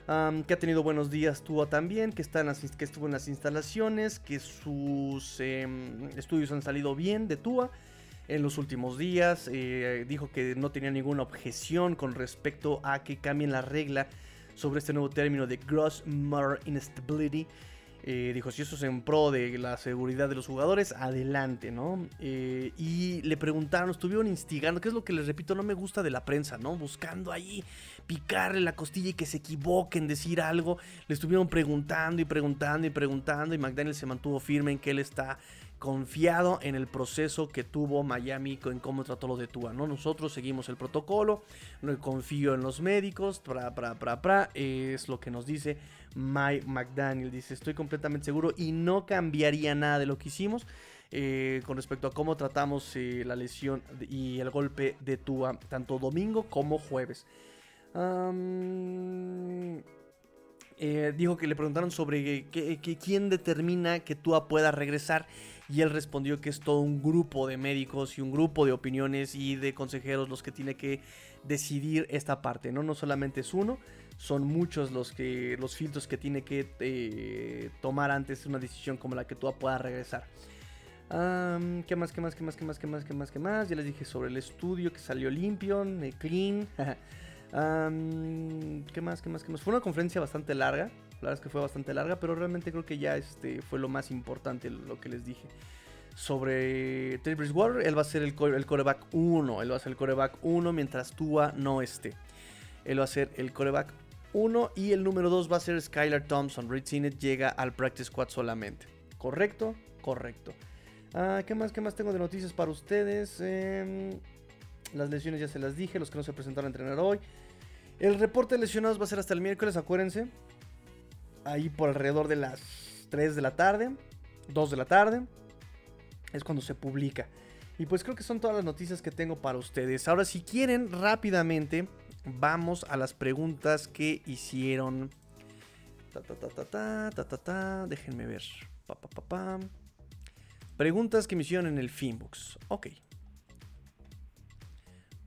que ha tenido buenos días Tua también, que, está que estuvo en las instalaciones, que sus em, estudios han salido bien de Tua en los últimos días. Eh, dijo que no tenía ninguna objeción con respecto a que cambien la regla sobre este nuevo término de gross motor instability. Eh, dijo, si eso es en pro de la seguridad de los jugadores, adelante, ¿no? Eh, y le preguntaron, estuvieron instigando, que es lo que les repito, no me gusta de la prensa, ¿no? Buscando ahí picarle la costilla y que se equivoquen, decir algo. Le estuvieron preguntando y preguntando y preguntando y McDaniel se mantuvo firme en que él está confiado en el proceso que tuvo Miami en cómo trató lo de Tua, ¿no? Nosotros seguimos el protocolo, no confío en los médicos, pra, pra, pra, pra, es lo que nos dice Mike McDaniel. Dice, estoy completamente seguro y no cambiaría nada de lo que hicimos. Eh, con respecto a cómo tratamos eh, la lesión y el golpe de Tua tanto domingo como jueves. Eh, dijo que le preguntaron sobre quién determina que Tua pueda regresar y él respondió que es todo un grupo de médicos y un grupo de opiniones y de consejeros los que tiene que decidir esta parte, ¿no? No solamente es uno, son muchos los, que, los filtros que tiene que eh, tomar antes una decisión como la que tú pueda regresar. ¿Qué más, qué más, qué más, qué más, qué más, qué más, qué más? Ya les dije sobre el estudio que salió limpio, eh, clean. <laughs> ¿Qué más, qué más, qué más? Fue una conferencia bastante larga. La verdad es que fue bastante larga, pero realmente creo que ya este fue lo más importante lo que les dije. Sobre Teddy Bridgewater, él va a ser el, el coreback 1. Él va a ser el coreback 1 mientras Tua no esté. Él va a ser el coreback 1 y el número 2 va a ser Skylar Thompson. Reed Sinet llega al Practice Squad solamente. ¿Correcto? Correcto. Ah, ¿Qué más? ¿Qué más tengo de noticias para ustedes? Em, las lesiones ya se las dije, los que no se presentaron a entrenar hoy. El reporte de lesionados va a ser hasta el miércoles, acuérdense. Ahí por alrededor de las 3 de la tarde, 2 de la tarde. Es cuando se publica. Y pues creo que son todas las noticias que tengo para ustedes. Ahora, si quieren, rápidamente vamos a las preguntas que hicieron. Ta, ta, ta, ta, ta, ta, ta, Déjenme ver. Pa, pa, pa, Preguntas que me hicieron en el Finbox. Ok.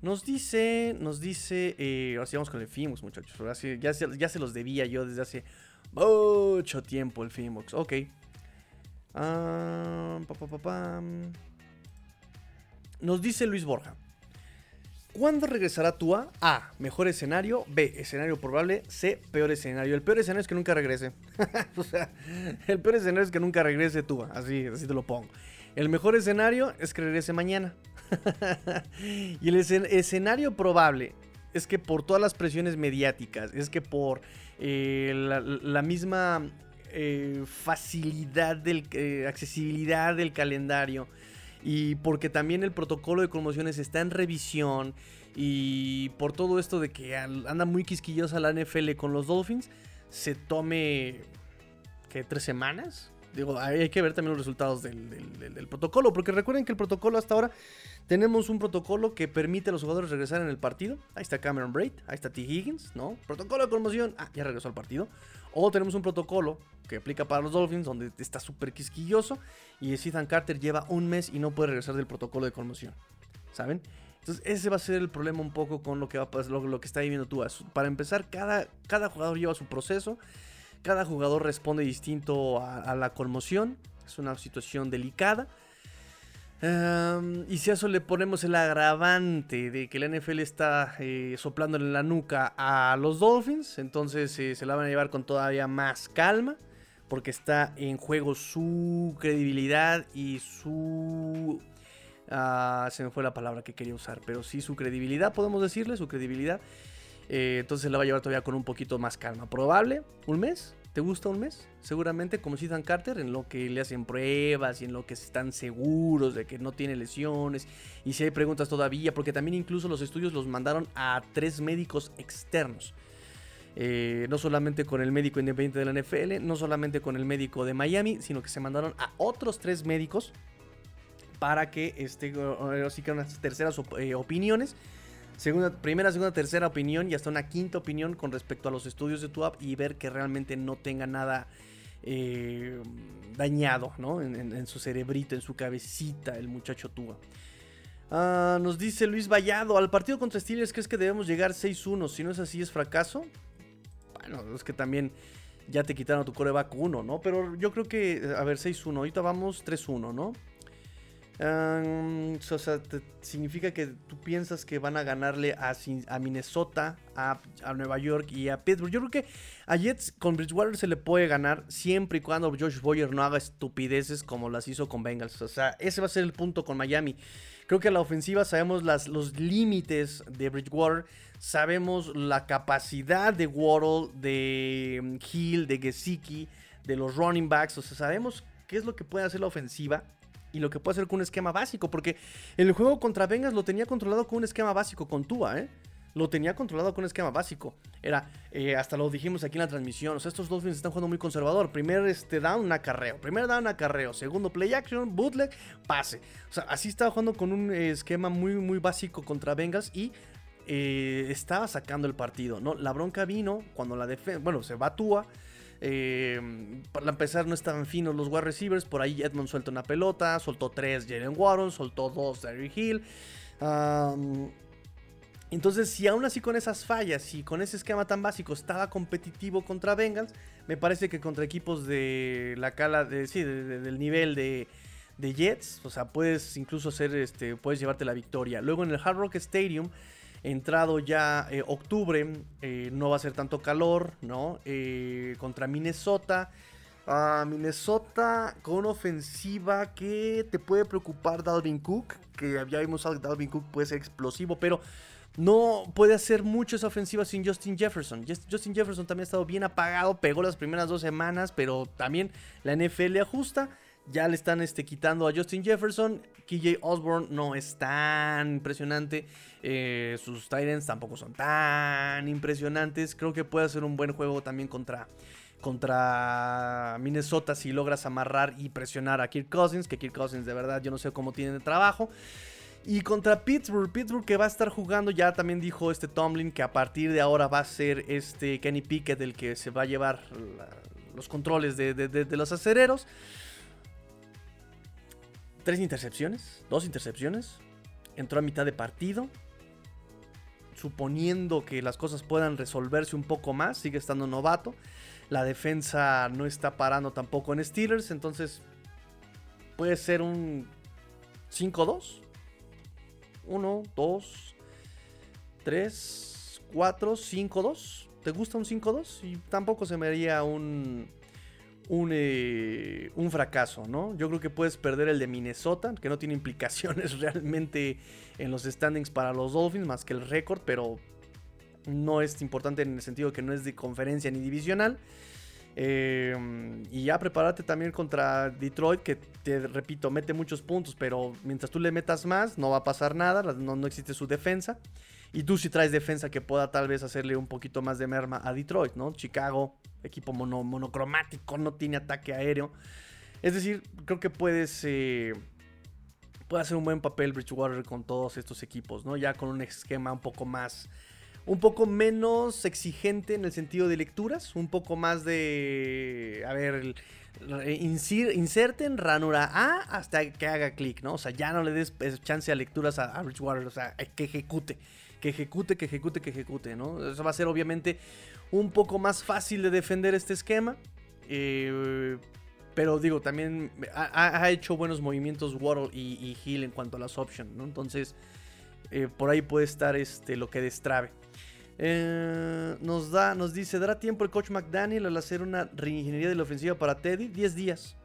Nos dice, nos dice, eh, ahora vamos con el Finbox, muchachos. ya, se los debía yo desde hace mucho tiempo el Finbox. Ok. Ah, nos dice Luis Borja. ¿Cuándo regresará Tua? A. Mejor escenario. B. Escenario probable. C. Peor escenario. El peor escenario es que nunca regrese. <laughs> el peor escenario es que nunca regrese Tua. Así, así te lo pongo. El mejor escenario es que regrese mañana. <laughs> y el escenario probable es que por todas las presiones mediáticas, es que por eh, la, misma eh, facilidad, del, eh, accesibilidad del calendario, y porque también el protocolo de conmociones está en revisión y por todo esto de que anda muy quisquillosa la NFL con los Dolphins, se tome, ¿qué? ¿Tres semanas? Digo, hay que ver también los resultados del, protocolo, porque recuerden que el protocolo hasta ahora tenemos un protocolo que permite a los jugadores regresar en el partido. Ahí está Cameron Braid, ahí está T. Higgins, ¿no? Protocolo de conmoción, ah, ya regresó al partido. O tenemos un protocolo que aplica para los Dolphins, donde está súper quisquilloso. Y Ethan Carter lleva un mes y no puede regresar del protocolo de conmoción. ¿Saben? Entonces, ese va a ser el problema un poco con lo que, va pasar, lo, que está viviendo tú. Para empezar, cada, cada jugador lleva su proceso. Cada jugador responde distinto a, la conmoción. Es una situación delicada. Um, y si a eso le ponemos el agravante de que la NFL está eh, soplando en la nuca a los Dolphins, entonces eh, se la van a llevar con todavía más calma, porque está en juego su credibilidad y su... ah, se me fue la palabra que quería usar, pero sí su credibilidad, podemos decirle, su credibilidad. Eh, entonces la va a llevar todavía con un poquito más calma. Probable, un mes, ¿Te gusta un mes? Seguramente como Ethan Carter, en lo que le hacen pruebas y en lo que están seguros de que no tiene lesiones. Y si hay preguntas todavía, porque también incluso los estudios los mandaron a tres médicos externos. Eh, no solamente con el médico independiente de la NFL, no solamente con el médico de Miami, sino que se mandaron a otros tres médicos para que, este, así que unas terceras eh, opiniones segunda, primera, segunda, tercera opinión y hasta una quinta opinión con respecto a los estudios de tu app y ver que realmente no tenga nada eh, dañado ¿no? En, su cerebrito, en su cabecita, el muchacho Tua. Ah, nos dice Luis Vallado, al partido contra Steelers, ¿crees que debemos llegar 6-1? Si no es así, ¿es fracaso? Bueno, es que también ya te quitaron tu coreback 1, ¿no? Pero yo creo que, a ver, 6-1, ahorita vamos 3-1, ¿no? O sea, significa que tú piensas que van a ganarle a, Minnesota, a, Nueva York y a Pittsburgh. Yo creo que a Jets con Bridgewater se le puede ganar siempre y cuando Josh Boyer no haga estupideces como las hizo con Bengals. O sea, ese va a ser el punto con Miami. Creo que a la ofensiva sabemos los límites de Bridgewater. Sabemos la capacidad de Waddle, de mm, Hill, de Gesicki, de los running backs. O sea, sabemos qué es lo que puede hacer la ofensiva y lo que puede hacer con un esquema básico, porque el juego contra Vengas lo tenía controlado con un esquema básico con Tua, ¿eh? Lo tenía controlado con un esquema básico. Era, eh, hasta lo dijimos aquí en la transmisión, o sea, estos Dolphins están jugando muy conservador. Primer este, down, acarreo. Primer down, acarreo. Segundo play action, bootleg, pase. O sea, así estaba jugando con un esquema muy, muy básico contra Vengas y eh, estaba sacando el partido, ¿no? La bronca vino cuando la defensa, bueno, se va Tua eh, para empezar, no estaban finos los wide receivers. Por ahí Edmond suelta una pelota, soltó tres Jalen Warren, soltó dos Derry Hill. entonces, si aún así con esas fallas y con ese esquema tan básico estaba competitivo contra Bengals, me parece que contra equipos de la cala, del nivel de, de, Jets, o sea, puedes incluso hacer, este, puedes llevarte la victoria. Luego en el Hard Rock Stadium entrado ya eh, octubre, eh, no va a ser tanto calor, ¿no? Eh, contra Minnesota. Ah, Minnesota con ofensiva que te puede preocupar Dalvin Cook, que ya vimos que Dalvin Cook puede ser explosivo, pero no puede hacer mucho esa ofensiva sin Justin Jefferson. Justin Jefferson también ha estado bien apagado, pegó las primeras dos semanas, pero también la NFL le ajusta. Ya le están este, quitando a Justin Jefferson. KJ Osborne no es tan impresionante. Eh, sus Titans tampoco son tan impresionantes. Creo que puede ser un buen juego también contra, contra Minnesota si logras amarrar y presionar a Kirk Cousins. Que Kirk Cousins de verdad yo no sé cómo tiene de trabajo. Y contra Pittsburgh, Pittsburgh que va a estar jugando, ya también dijo este Tomlin que a partir de ahora va a ser este Kenny Pickett el que se va a llevar los controles de, de los acereros tres intercepciones, dos intercepciones. Entró a mitad de partido. Suponiendo que las cosas puedan resolverse un poco más, sigue estando novato. La defensa no está parando tampoco en Steelers, entonces puede ser un 5-2. 1, 2, 3, 4, 5-2. ¿Te gusta un 5-2? Y tampoco se me haría un un, eh, un, fracaso, ¿no? Yo creo que puedes perder el de Minnesota, que no tiene implicaciones <laughs> realmente en los standings para los Dolphins, más que el récord, pero no es importante en el sentido que no es de conferencia ni divisional. Eh, y ya prepárate también contra Detroit, que te repito, mete muchos puntos, pero mientras tú le metas más, no va a pasar nada, no, no existe su defensa. Y tú si traes defensa que pueda tal vez hacerle un poquito más de merma a Detroit, ¿no? Chicago, equipo monocromático, no tiene ataque aéreo. Es decir, creo que puedes... Eh, puede hacer un buen papel Bridgewater con todos estos equipos, ¿no? Ya con un esquema un poco más... Un poco menos exigente en el sentido de lecturas, un poco más de... A ver, inserten ranura A hasta que haga clic, ¿no? O sea, ya no le des eh, chance a lecturas a, a Bridgewater, o sea, que ejecute que ejecute, que ejecute, que ejecute, ¿no? Eso va a ser obviamente un poco más fácil de defender este esquema. Eh, Pero digo, también ha, hecho buenos movimientos Waddle y, Hill en cuanto a las options, ¿no? Entonces, eh, por ahí puede estar este, lo que destrabe. Eh, nos, da, nos dice, ¿dará tiempo el coach McDaniel al hacer una reingeniería de la ofensiva para Teddy? 10 días.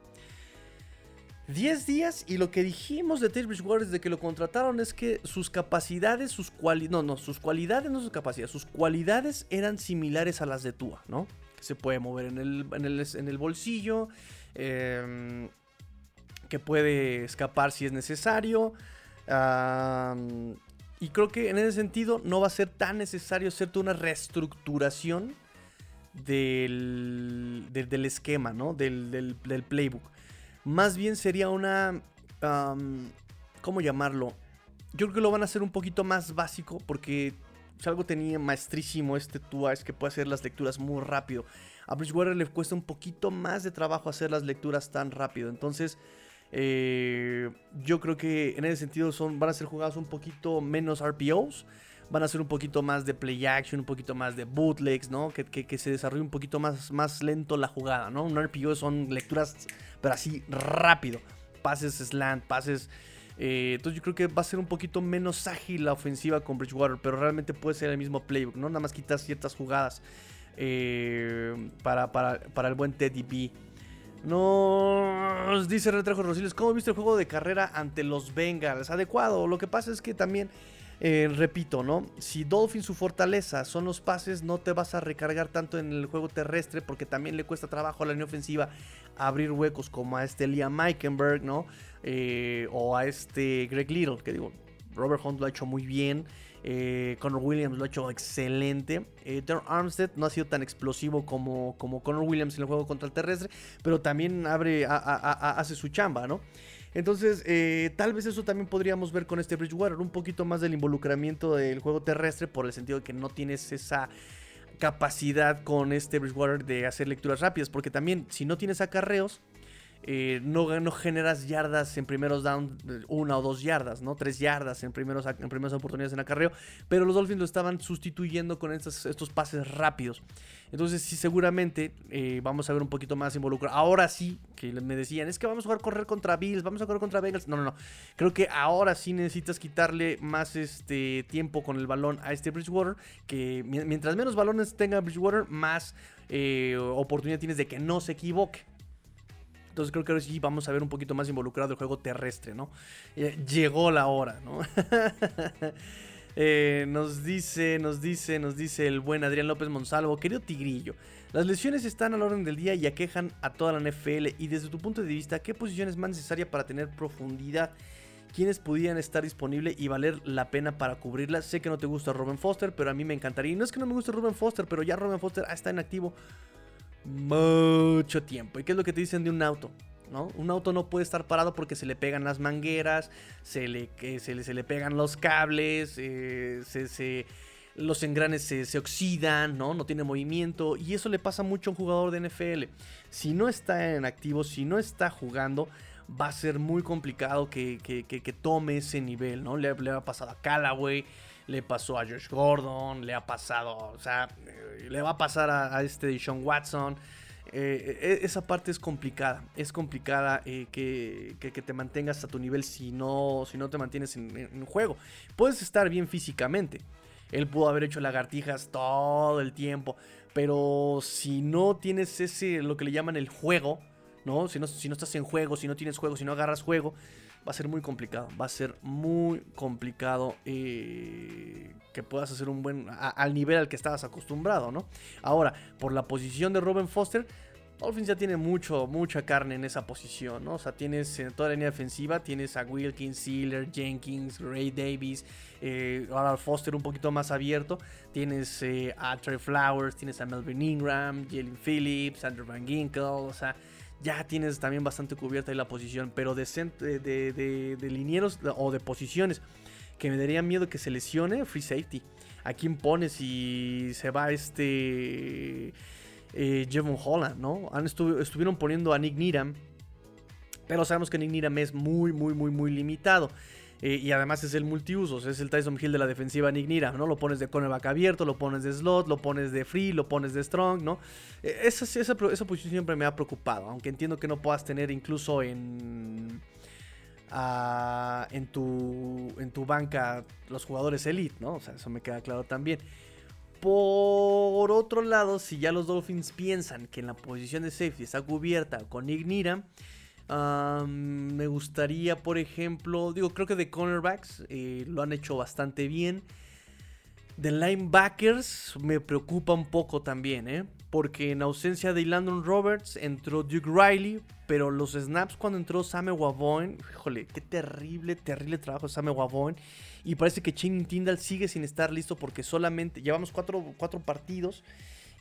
10 días y lo que dijimos de Teddy Bridgewater desde que lo contrataron es que sus capacidades, sus cualidades, no, no, sus cualidades, no sus capacidades, sus cualidades eran similares a las de Tua, ¿no? Se puede mover en el, en el, bolsillo, em, que puede escapar si es necesario. Y creo que en ese sentido no va a ser tan necesario hacerte una reestructuración del, del, esquema, ¿no? Del, playbook. Más bien sería una... ¿Cómo llamarlo? Yo creo que lo van a hacer un poquito más básico porque algo tenía maestrísimo este Tua es que puede hacer las lecturas muy rápido. A Bridgewater le cuesta un poquito más de trabajo hacer las lecturas tan rápido. Entonces eh, yo creo que en ese sentido son, van a ser jugados un poquito menos RPOs. Van a ser un poquito más de play action, un poquito más de bootlegs, ¿no? Que, se desarrolle un poquito más, más lento la jugada, ¿no? Un RPO son lecturas, pero así rápido. Pases slant, pases... Eh, entonces yo creo que va a ser un poquito menos ágil la ofensiva con Bridgewater, pero realmente puede ser el mismo playbook, ¿no? Nada más quitar ciertas jugadas eh, para, para, para el buen Teddy B. Nos dice Retrejo Rosiles, ¿cómo viste el juego de carrera ante los Bengals? Adecuado. Lo que pasa es que también, eh, repito, ¿no? Si Dolphin su fortaleza son los pases, no te vas a recargar tanto en el juego terrestre porque también le cuesta trabajo a la línea ofensiva abrir huecos como a este Liam Meikenberg, ¿no? Eh, o a este Greg Little, que digo, Robert Hunt lo ha hecho muy bien. Eh, Connor Williams lo ha hecho excelente. Eh, Armstead no ha sido tan explosivo como, como Connor Williams en el juego contra el terrestre, pero también abre, hace su chamba, ¿no? Entonces, eh, tal vez eso también podríamos ver con este Bridgewater, un poquito más del involucramiento del juego terrestre, por el sentido de que no tienes esa capacidad con este Bridgewater de hacer lecturas rápidas, porque también si no tienes acarreos, eh, no, generas yardas en primeros down, una o dos yardas, ¿no? Tres yardas en, primeros, en primeras oportunidades en acarreo. Pero los Dolphins lo estaban sustituyendo con estos, estos pases rápidos. Entonces, sí, seguramente eh, vamos a ver un poquito más involucrado. Ahora sí, que me decían, es que vamos a jugar correr contra Bills, vamos a correr contra Bengals. No, no, no. Creo que ahora sí necesitas quitarle más este tiempo con el balón a este Bridgewater. Que mientras menos balones tenga Bridgewater, más eh, oportunidad tienes de que no se equivoque. Entonces creo que ahora sí vamos a ver un poquito más involucrado el juego terrestre, ¿no? Eh, llegó la hora, ¿no? <laughs> Eh, nos dice, nos dice, nos dice el buen Adrián López Monsalvo, querido Tigrillo, las lesiones están al orden del día y aquejan a toda la NFL y desde tu punto de vista, ¿qué posición es más necesaria para tener profundidad? ¿Quiénes podrían estar disponibles y valer la pena para cubrirlas? Sé que no te gusta Robin Foster, pero a mí me encantaría. Y no es que no me guste Robin Foster, pero ya Robin Foster está en activo mucho tiempo. ¿Y qué es lo que te dicen de un auto? ¿no? Un auto no puede estar parado porque se le pegan las mangueras, se le, se le, se le pegan los cables, eh, se, los engranes se, oxidan, ¿no? no tiene movimiento. Y eso le pasa mucho a un jugador de NFL. Si no está en activo, si no está jugando, va a ser muy complicado que, tome ese nivel. ¿no? Le, le ha pasado a Callaway le pasó a Josh Gordon, le ha pasado, o sea, eh, le va a pasar a, este de Sean Watson. Eh, e, esa parte es complicada, es complicada eh, que, te mantengas a tu nivel si no, si no te mantienes en, juego. Puedes estar bien físicamente, él pudo haber hecho lagartijas todo el tiempo, pero si no tienes ese, lo que le llaman el juego, ¿no? Si no, si no estás en juego, si no tienes juego, si no agarras juego, va a ser muy complicado. Va a ser muy complicado eh, que puedas hacer un buen. al nivel al que estabas acostumbrado, ¿no? Ahora, por la posición de Robin Foster. Dolphins ya tiene mucho, mucha carne en esa posición, ¿no? O sea, tienes en toda la línea defensiva, tienes a Wilkins, Sealer, Jenkins, Ray Davis, eh, ahora Foster un poquito más abierto, tienes eh, a Trey Flowers, tienes a Melvin Ingram, Jalen Phillips, Andrew Van Ginkel, o sea, ya tienes también bastante cubierta ahí la posición, pero de, de, de, linieros o de posiciones que me daría miedo que se lesione, free safety. ¿A quién pones si se va este eh, Jevon Holland, no? Han estuvieron poniendo a Nick Niram, pero sabemos que Nick Niram es muy, muy, muy, muy limitado. Eh, y además es el multiusos, es el Tyson Hill de la defensiva Nick ¿no? Lo pones de cornerback abierto, lo pones de slot, lo pones de free, lo pones de strong, ¿no? Eh, esa, esa, esa, posición siempre me ha preocupado, aunque entiendo que no puedas tener incluso en... Ah, en, tu, en tu banca los jugadores elite, ¿no? O sea, eso me queda claro también. Por otro lado, si ya los Dolphins piensan que en la posición de safety está cubierta con Nick me gustaría, por ejemplo, digo, creo que de cornerbacks eh, lo han hecho bastante bien. De linebackers me preocupa un poco también, ¿eh? Porque en ausencia de Landon Roberts entró Duke Riley, pero los snaps cuando entró Same Wavoin, híjole, qué terrible, terrible trabajo Same Wavoin. Y parece que Chin Tindall sigue sin estar listo porque solamente llevamos cuatro, cuatro partidos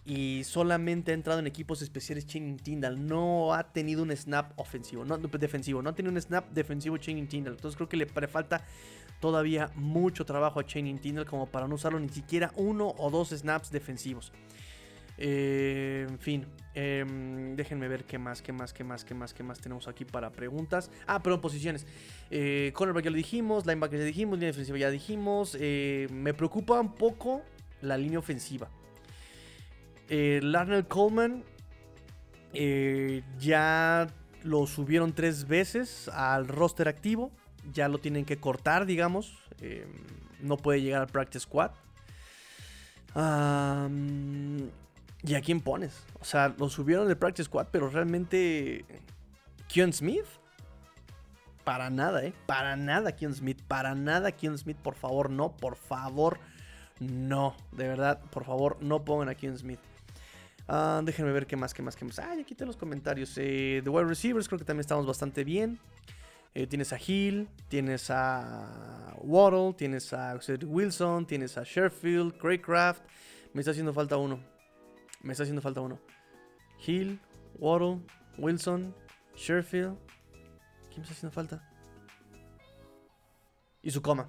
y solamente ha entrado en equipos especiales Channing Tindall. No ha tenido un snap ofensivo, no defensivo, no ha tenido un snap defensivo Channing Tindall. Entonces creo que le falta todavía mucho trabajo a Channing Tindall como para no usarlo ni siquiera uno o dos snaps defensivos. Eh, en fin, em, déjenme ver qué más, qué más, qué más, qué más, qué más tenemos aquí para preguntas. Ah, perdón, posiciones. Eh, cornerback ya lo dijimos, linebacker ya dijimos, línea defensiva ya dijimos. Eh, me preocupa un poco la línea ofensiva. Eh, Coleman eh, ya lo subieron tres veces al roster activo. Ya lo tienen que cortar, digamos. Eh, no puede llegar al practice squad. ¿Y a quién pones? O sea, lo subieron del practice squad, pero realmente. Kion Smith. Para nada, ¿eh? Para nada, Kion Smith. Para nada, Kion Smith. Por favor, no. Por favor, no. De verdad, por favor, no pongan a Kion Smith. Ah, déjenme ver qué más, qué más, qué más. Ah, ya quité los comentarios. Eh, the wide receivers creo que también estamos bastante bien. Eh, tienes a Hill, tienes a Waddle, tienes a Wilson, tienes a Sherfield, Craycraft. Me está haciendo falta uno. Me está haciendo falta uno. Hill, Waddle, Wilson, Sherfield. ¿Quién me está haciendo falta? Y su coma.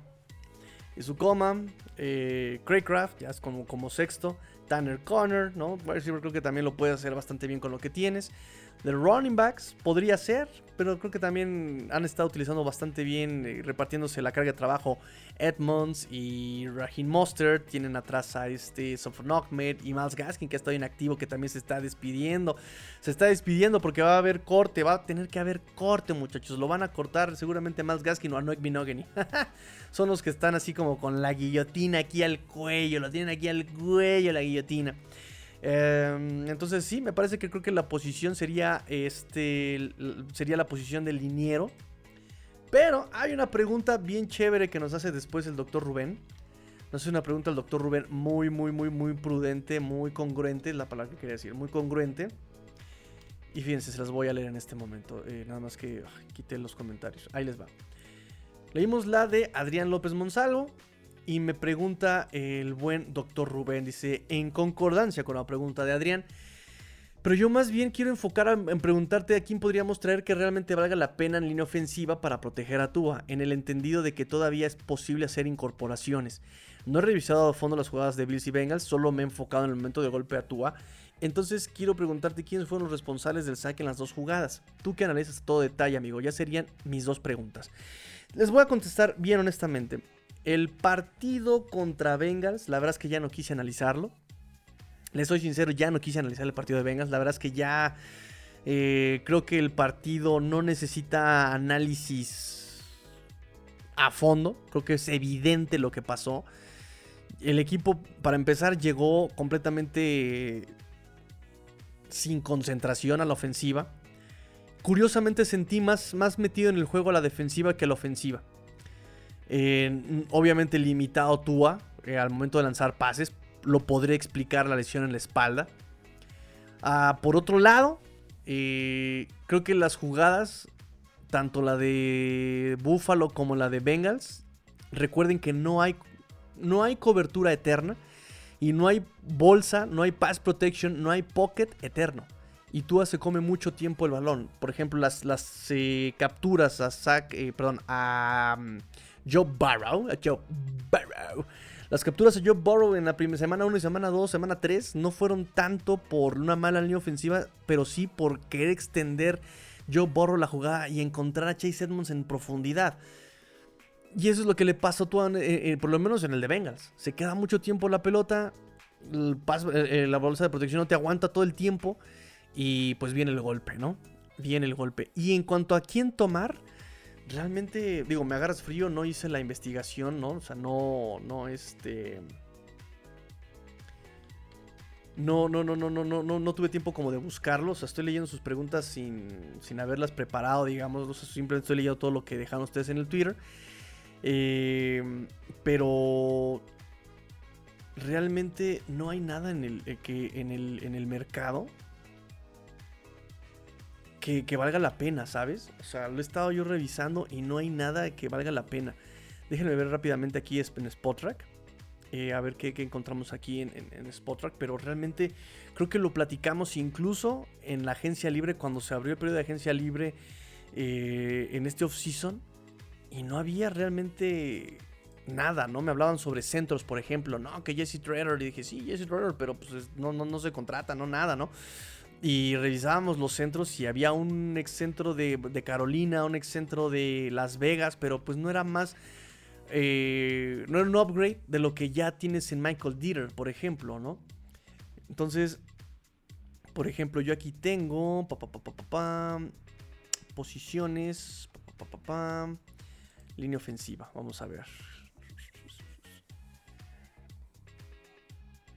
Y su coma. Eh, Craycraft, ya es como, como sexto. Tanner Connor, ¿no? creo que también lo puede hacer bastante bien con lo que tienes. The running backs podría ser, pero creo que también han estado utilizando bastante bien, eh, repartiéndose la carga de trabajo. Edmonds y Raheem Mostert tienen atrás a este Sofron Ahmed y Miles Gaskin, que ha estado inactivo, que también se está despidiendo. Se está despidiendo porque va a haber corte, va a tener que haber corte, muchachos. Lo van a cortar seguramente Miles Gaskin o a Noek Binogany. <laughs> Son los que están así como con la guillotina aquí al cuello, lo tienen aquí al cuello la guillotina. Em, entonces sí, me parece que creo que la posición sería este sería la posición del liniero. Pero hay una pregunta bien chévere que nos hace después el doctor Rubén. Nos hace una pregunta el doctor Rubén muy, muy, muy, muy prudente, muy congruente, es la palabra que quería decir, muy congruente. Y fíjense, se las voy a leer en este momento. Eh, nada más que quité los comentarios. Ahí les va. Leímos la de Adrián López Monsalvo. Y me pregunta el buen doctor Rubén, dice, en concordancia con la pregunta de Adrián, pero yo más bien quiero enfocar en preguntarte a quién podríamos traer que realmente valga la pena en línea ofensiva para proteger a Tua, en el entendido de que todavía es posible hacer incorporaciones. No he revisado a fondo las jugadas de Bills y Bengals, solo me he enfocado en el momento de golpe a Tua. Entonces quiero preguntarte quiénes fueron los responsables del saque en las dos jugadas. Tú que analizas todo detalle, amigo, ya serían mis dos preguntas. Les voy a contestar bien honestamente. El partido contra Bengals, la verdad es que ya no quise analizarlo. Les soy sincero, ya no quise analizar el partido de Bengals. La verdad es que ya eh, creo que el partido no necesita análisis a fondo. Creo que es evidente lo que pasó. El equipo, para empezar, llegó completamente sin concentración a la ofensiva. Curiosamente sentí más, más metido en el juego a la defensiva que a la ofensiva obviamente limitado Tua eh, al momento de lanzar pases. Lo podré explicar la lesión en la espalda. Ah, por otro lado, eh, creo que las jugadas, tanto la de Buffalo como la de Bengals, recuerden que no hay, no hay cobertura eterna. Y no hay bolsa, no hay pass protection, no hay pocket eterno. Y Tua se come mucho tiempo el balón. Por ejemplo, las, las eh, capturas a Zach, perdón, a Joe Burrow. Joe Burrow. Las capturas de Joe Burrow en la primera semana 1 y semana 2, semana 3 no fueron tanto por una mala línea ofensiva, pero sí por querer extender Joe Burrow la jugada y encontrar a Chase Edmonds en profundidad. Y eso es lo que le pasa a Tuan, eh, eh, por lo menos en el de Bengals. Se queda mucho tiempo la pelota, la bolsa de protección no te aguanta todo el tiempo y pues viene el golpe, ¿no? Viene el golpe. Y en cuanto a quién tomar, realmente, digo, me agarras frío, no hice la investigación, ¿no? O sea, no, no, este... No, no, no, no, no, no, no, no tuve tiempo como de buscarlos. O sea, estoy leyendo sus preguntas sin, sin haberlas preparado, digamos. simplemente estoy leyendo todo lo que dejaron ustedes en el Twitter. Eh, pero realmente no hay nada en el, eh, que, en el, en el mercado que, valga la pena, ¿sabes? O sea, lo he estado yo revisando y no hay nada que valga la pena. Déjenme ver rápidamente aquí en Spotrack. Eh, a ver qué, encontramos aquí en, en, Spotrack. Pero realmente creo que lo platicamos incluso en la agencia libre. Cuando se abrió el periodo de agencia libre en este off-season y no había realmente nada, ¿no? Me hablaban sobre centros, por ejemplo, no, que Jesse Trader, y dije, sí, Jesse Trader, pero pues no, no, no se contrata, no nada, ¿no? Y revisábamos los centros y había un ex centro de, Carolina, un ex centro de Las Vegas, pero pues no era más, eh, no era un upgrade de lo que ya tienes en Michael Dieter, por ejemplo, ¿no? Entonces, por ejemplo, yo aquí tengo posiciones, Línea ofensiva, vamos a ver.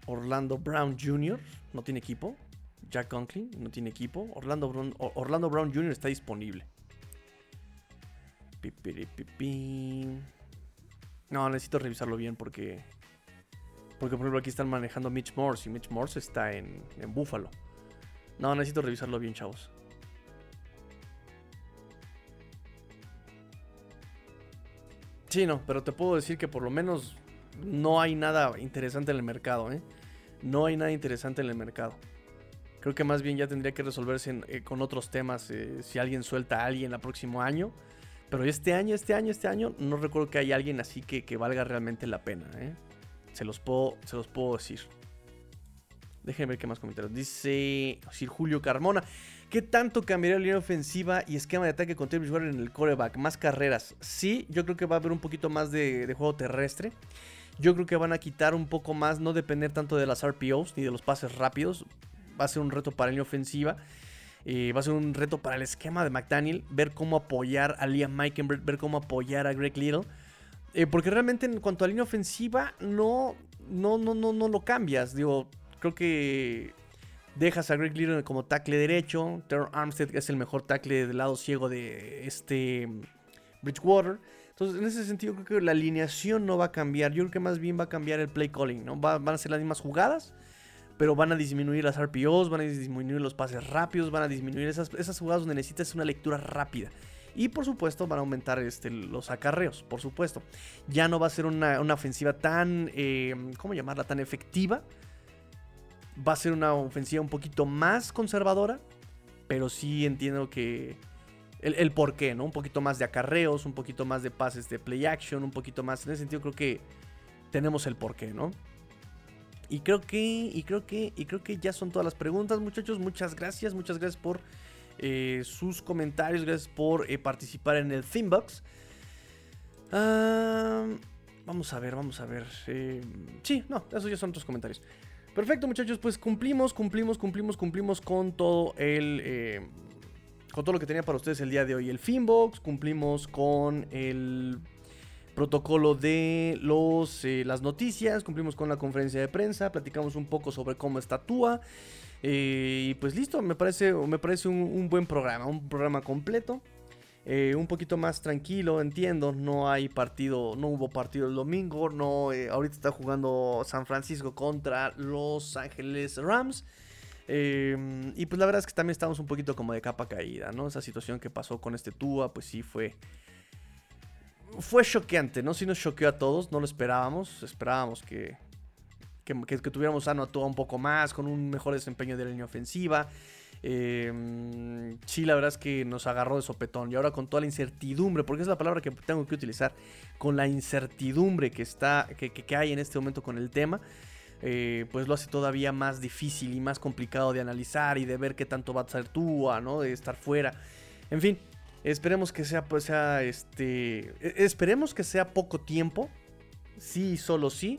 Orlando Brown Jr. no tiene equipo. Jack Conklin no tiene equipo. Orlando Brown, Orlando Brown Jr. está disponible. No, necesito revisarlo bien porque. Porque, por ejemplo, aquí están manejando Mitch Morse y Mitch Morse está en, en Buffalo. No, necesito revisarlo bien, chavos. Sí, no, pero te puedo decir que por lo menos no hay nada interesante en el mercado, ¿eh? No hay nada interesante en el mercado. Creo que más bien ya tendría que resolverse eh, con otros temas eh, si alguien suelta a alguien el próximo año. Pero este año, este año, este año, no recuerdo que haya alguien así que, que valga realmente la pena, ¿eh? Se los puedo, se los puedo decir. Déjenme ver qué más comentarios. Dice Sir Julio Carmona. ¿Qué tanto cambiaría la línea ofensiva y esquema de ataque con Travis en el coreback? Más carreras. Sí, yo creo que va a haber un poquito más de, juego terrestre. Yo creo que van a quitar un poco más, no depender tanto de las RPOs ni de los pases rápidos. Va a ser un reto para la línea ofensiva. Eh, va a ser un reto para el esquema de McDaniel. Ver cómo apoyar a Liam Meikenberg, ver cómo apoyar a Greg Little. Eh, porque realmente en cuanto a línea ofensiva, no, no, no, no, no lo cambias. Digo, creo que Dejas a Greg Little como tackle derecho. Terror Armstead es el mejor tackle del lado ciego de este mm, Bridgewater. Entonces, en ese sentido, creo que la alineación no va a cambiar. Yo creo que más bien va a cambiar el play calling, ¿no? van a ser las mismas jugadas, pero van a disminuir las RPOs, van a disminuir los pases rápidos, van a disminuir esas, esas jugadas donde necesitas una lectura rápida. Y por supuesto van a aumentar este, los acarreos, por supuesto. Ya no va a ser una, ofensiva tan, eh, ¿cómo llamarla? Tan efectiva va a ser una ofensiva un poquito más conservadora, pero sí entiendo que el, el por qué, ¿no? Un poquito más de acarreos, un poquito más de pases de play action, un poquito más. En ese sentido creo que tenemos el porqué, ¿no? Y creo que, y creo que, y creo que ya son todas las preguntas, muchachos. Muchas gracias, muchas gracias por eh, sus comentarios, gracias por eh, participar en el Themebox. vamos a ver, vamos a ver. Eh, sí, no, esos ya son otros comentarios. Perfecto, muchachos, pues cumplimos, cumplimos, cumplimos, cumplimos con todo el. Con todo lo que tenía para ustedes el día de hoy. El Finbox, cumplimos con el protocolo de los, eh, las noticias, cumplimos con la conferencia de prensa, platicamos un poco sobre cómo está Tua. Eh, y pues listo, me parece, me parece un buen programa, un programa completo. Eh, un poquito más tranquilo, entiendo. No hay partido, no hubo partido el domingo. No, ahorita está jugando San Francisco contra Los Ángeles Rams. Y pues la verdad es que también estamos un poquito como de capa caída, ¿no? Esa situación que pasó con este Tua, pues sí fue. Fue choqueante, ¿no? Sí nos choqueó a todos, no lo esperábamos. Esperábamos que, que, tuviéramos sano a Tua un poco más, con un mejor desempeño de la línea ofensiva. Eh, sí, la verdad es que nos agarró de sopetón. Y ahora con toda la incertidumbre, porque es la palabra que tengo que utilizar, con la incertidumbre que, está, que, hay en este momento con el tema, eh, pues lo hace todavía más difícil y más complicado de analizar y de ver qué tanto va a ser tú, ¿no? De estar fuera. En fin, Esperemos que sea, pues, sea, este, e, esperemos que sea poco tiempo, sí, solo sí.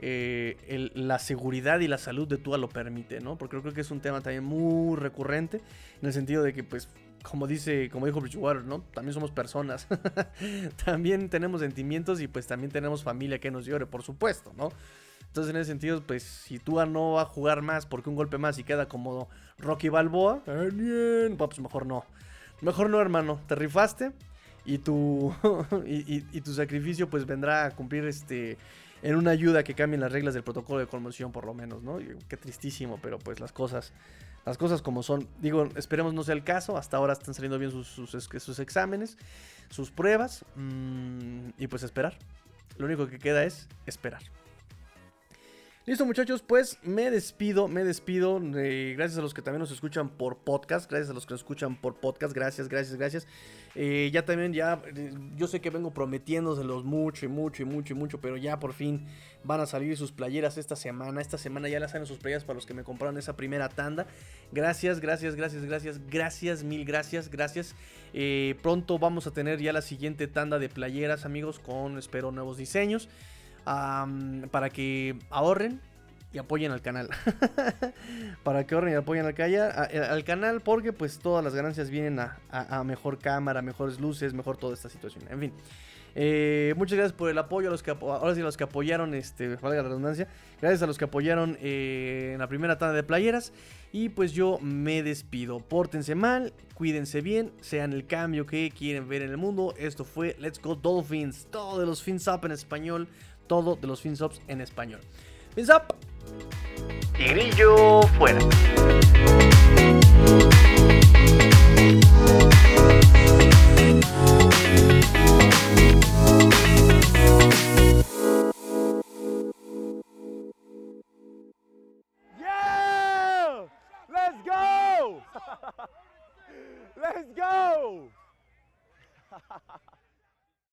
Eh, la seguridad y la salud de Tua lo permite, ¿no? Porque creo que es un tema también muy recurrente en el sentido de que, pues, como dice, como dijo Bridgewater, ¿no? También somos personas. <laughs> también tenemos sentimientos y pues también tenemos familia que nos llore, por supuesto, ¿no? Entonces, en ese sentido, pues si Tua no va a jugar más porque un golpe más y queda como Rocky Balboa, pues mejor no. Mejor no, hermano. Te rifaste y tu, <laughs> y, tu sacrificio pues vendrá a cumplir este en una ayuda que cambien las reglas del protocolo de conmoción por lo menos, ¿no? qué tristísimo, pero pues las cosas las cosas como son. Digo, esperemos no sea el caso. Hasta ahora están saliendo bien sus, sus, exámenes, sus pruebas. Mm, y pues esperar. Lo único que queda es esperar. Listo muchachos, pues me despido, me despido. Eh, gracias a los que también nos escuchan por podcast, gracias a los que nos escuchan por podcast, gracias, gracias, gracias. Eh, ya también, ya, eh, yo sé que vengo prometiéndoselos mucho y mucho y mucho y mucho, pero ya por fin van a salir sus playeras esta semana. Esta semana ya las salen sus playeras para los que me compraron esa primera tanda. Gracias, gracias, gracias, gracias, gracias, mil gracias, gracias. pronto vamos a tener ya la siguiente tanda de playeras, amigos, con espero nuevos diseños para que ahorren y apoyen al canal. <laughs> para que ahorren y apoyen al, al, canal porque pues todas las ganancias vienen a, mejor cámara, mejores luces, mejor toda esta situación. En fin. Eh, muchas gracias por el apoyo a los que ahora sí los que apoyaron, este, valga la redundancia. Gracias a los que apoyaron eh, en la primera tanda de playeras. Y pues yo me despido. Pórtense mal, cuídense bien, sean el cambio que quieren ver en el mundo. Esto fue Let's Go Dolphins. Todo de los Fins Up en español todo de los FinSops en español. FinSop. Y grillo fuera. Yeah! Let's go! <laughs> Let's go! <laughs>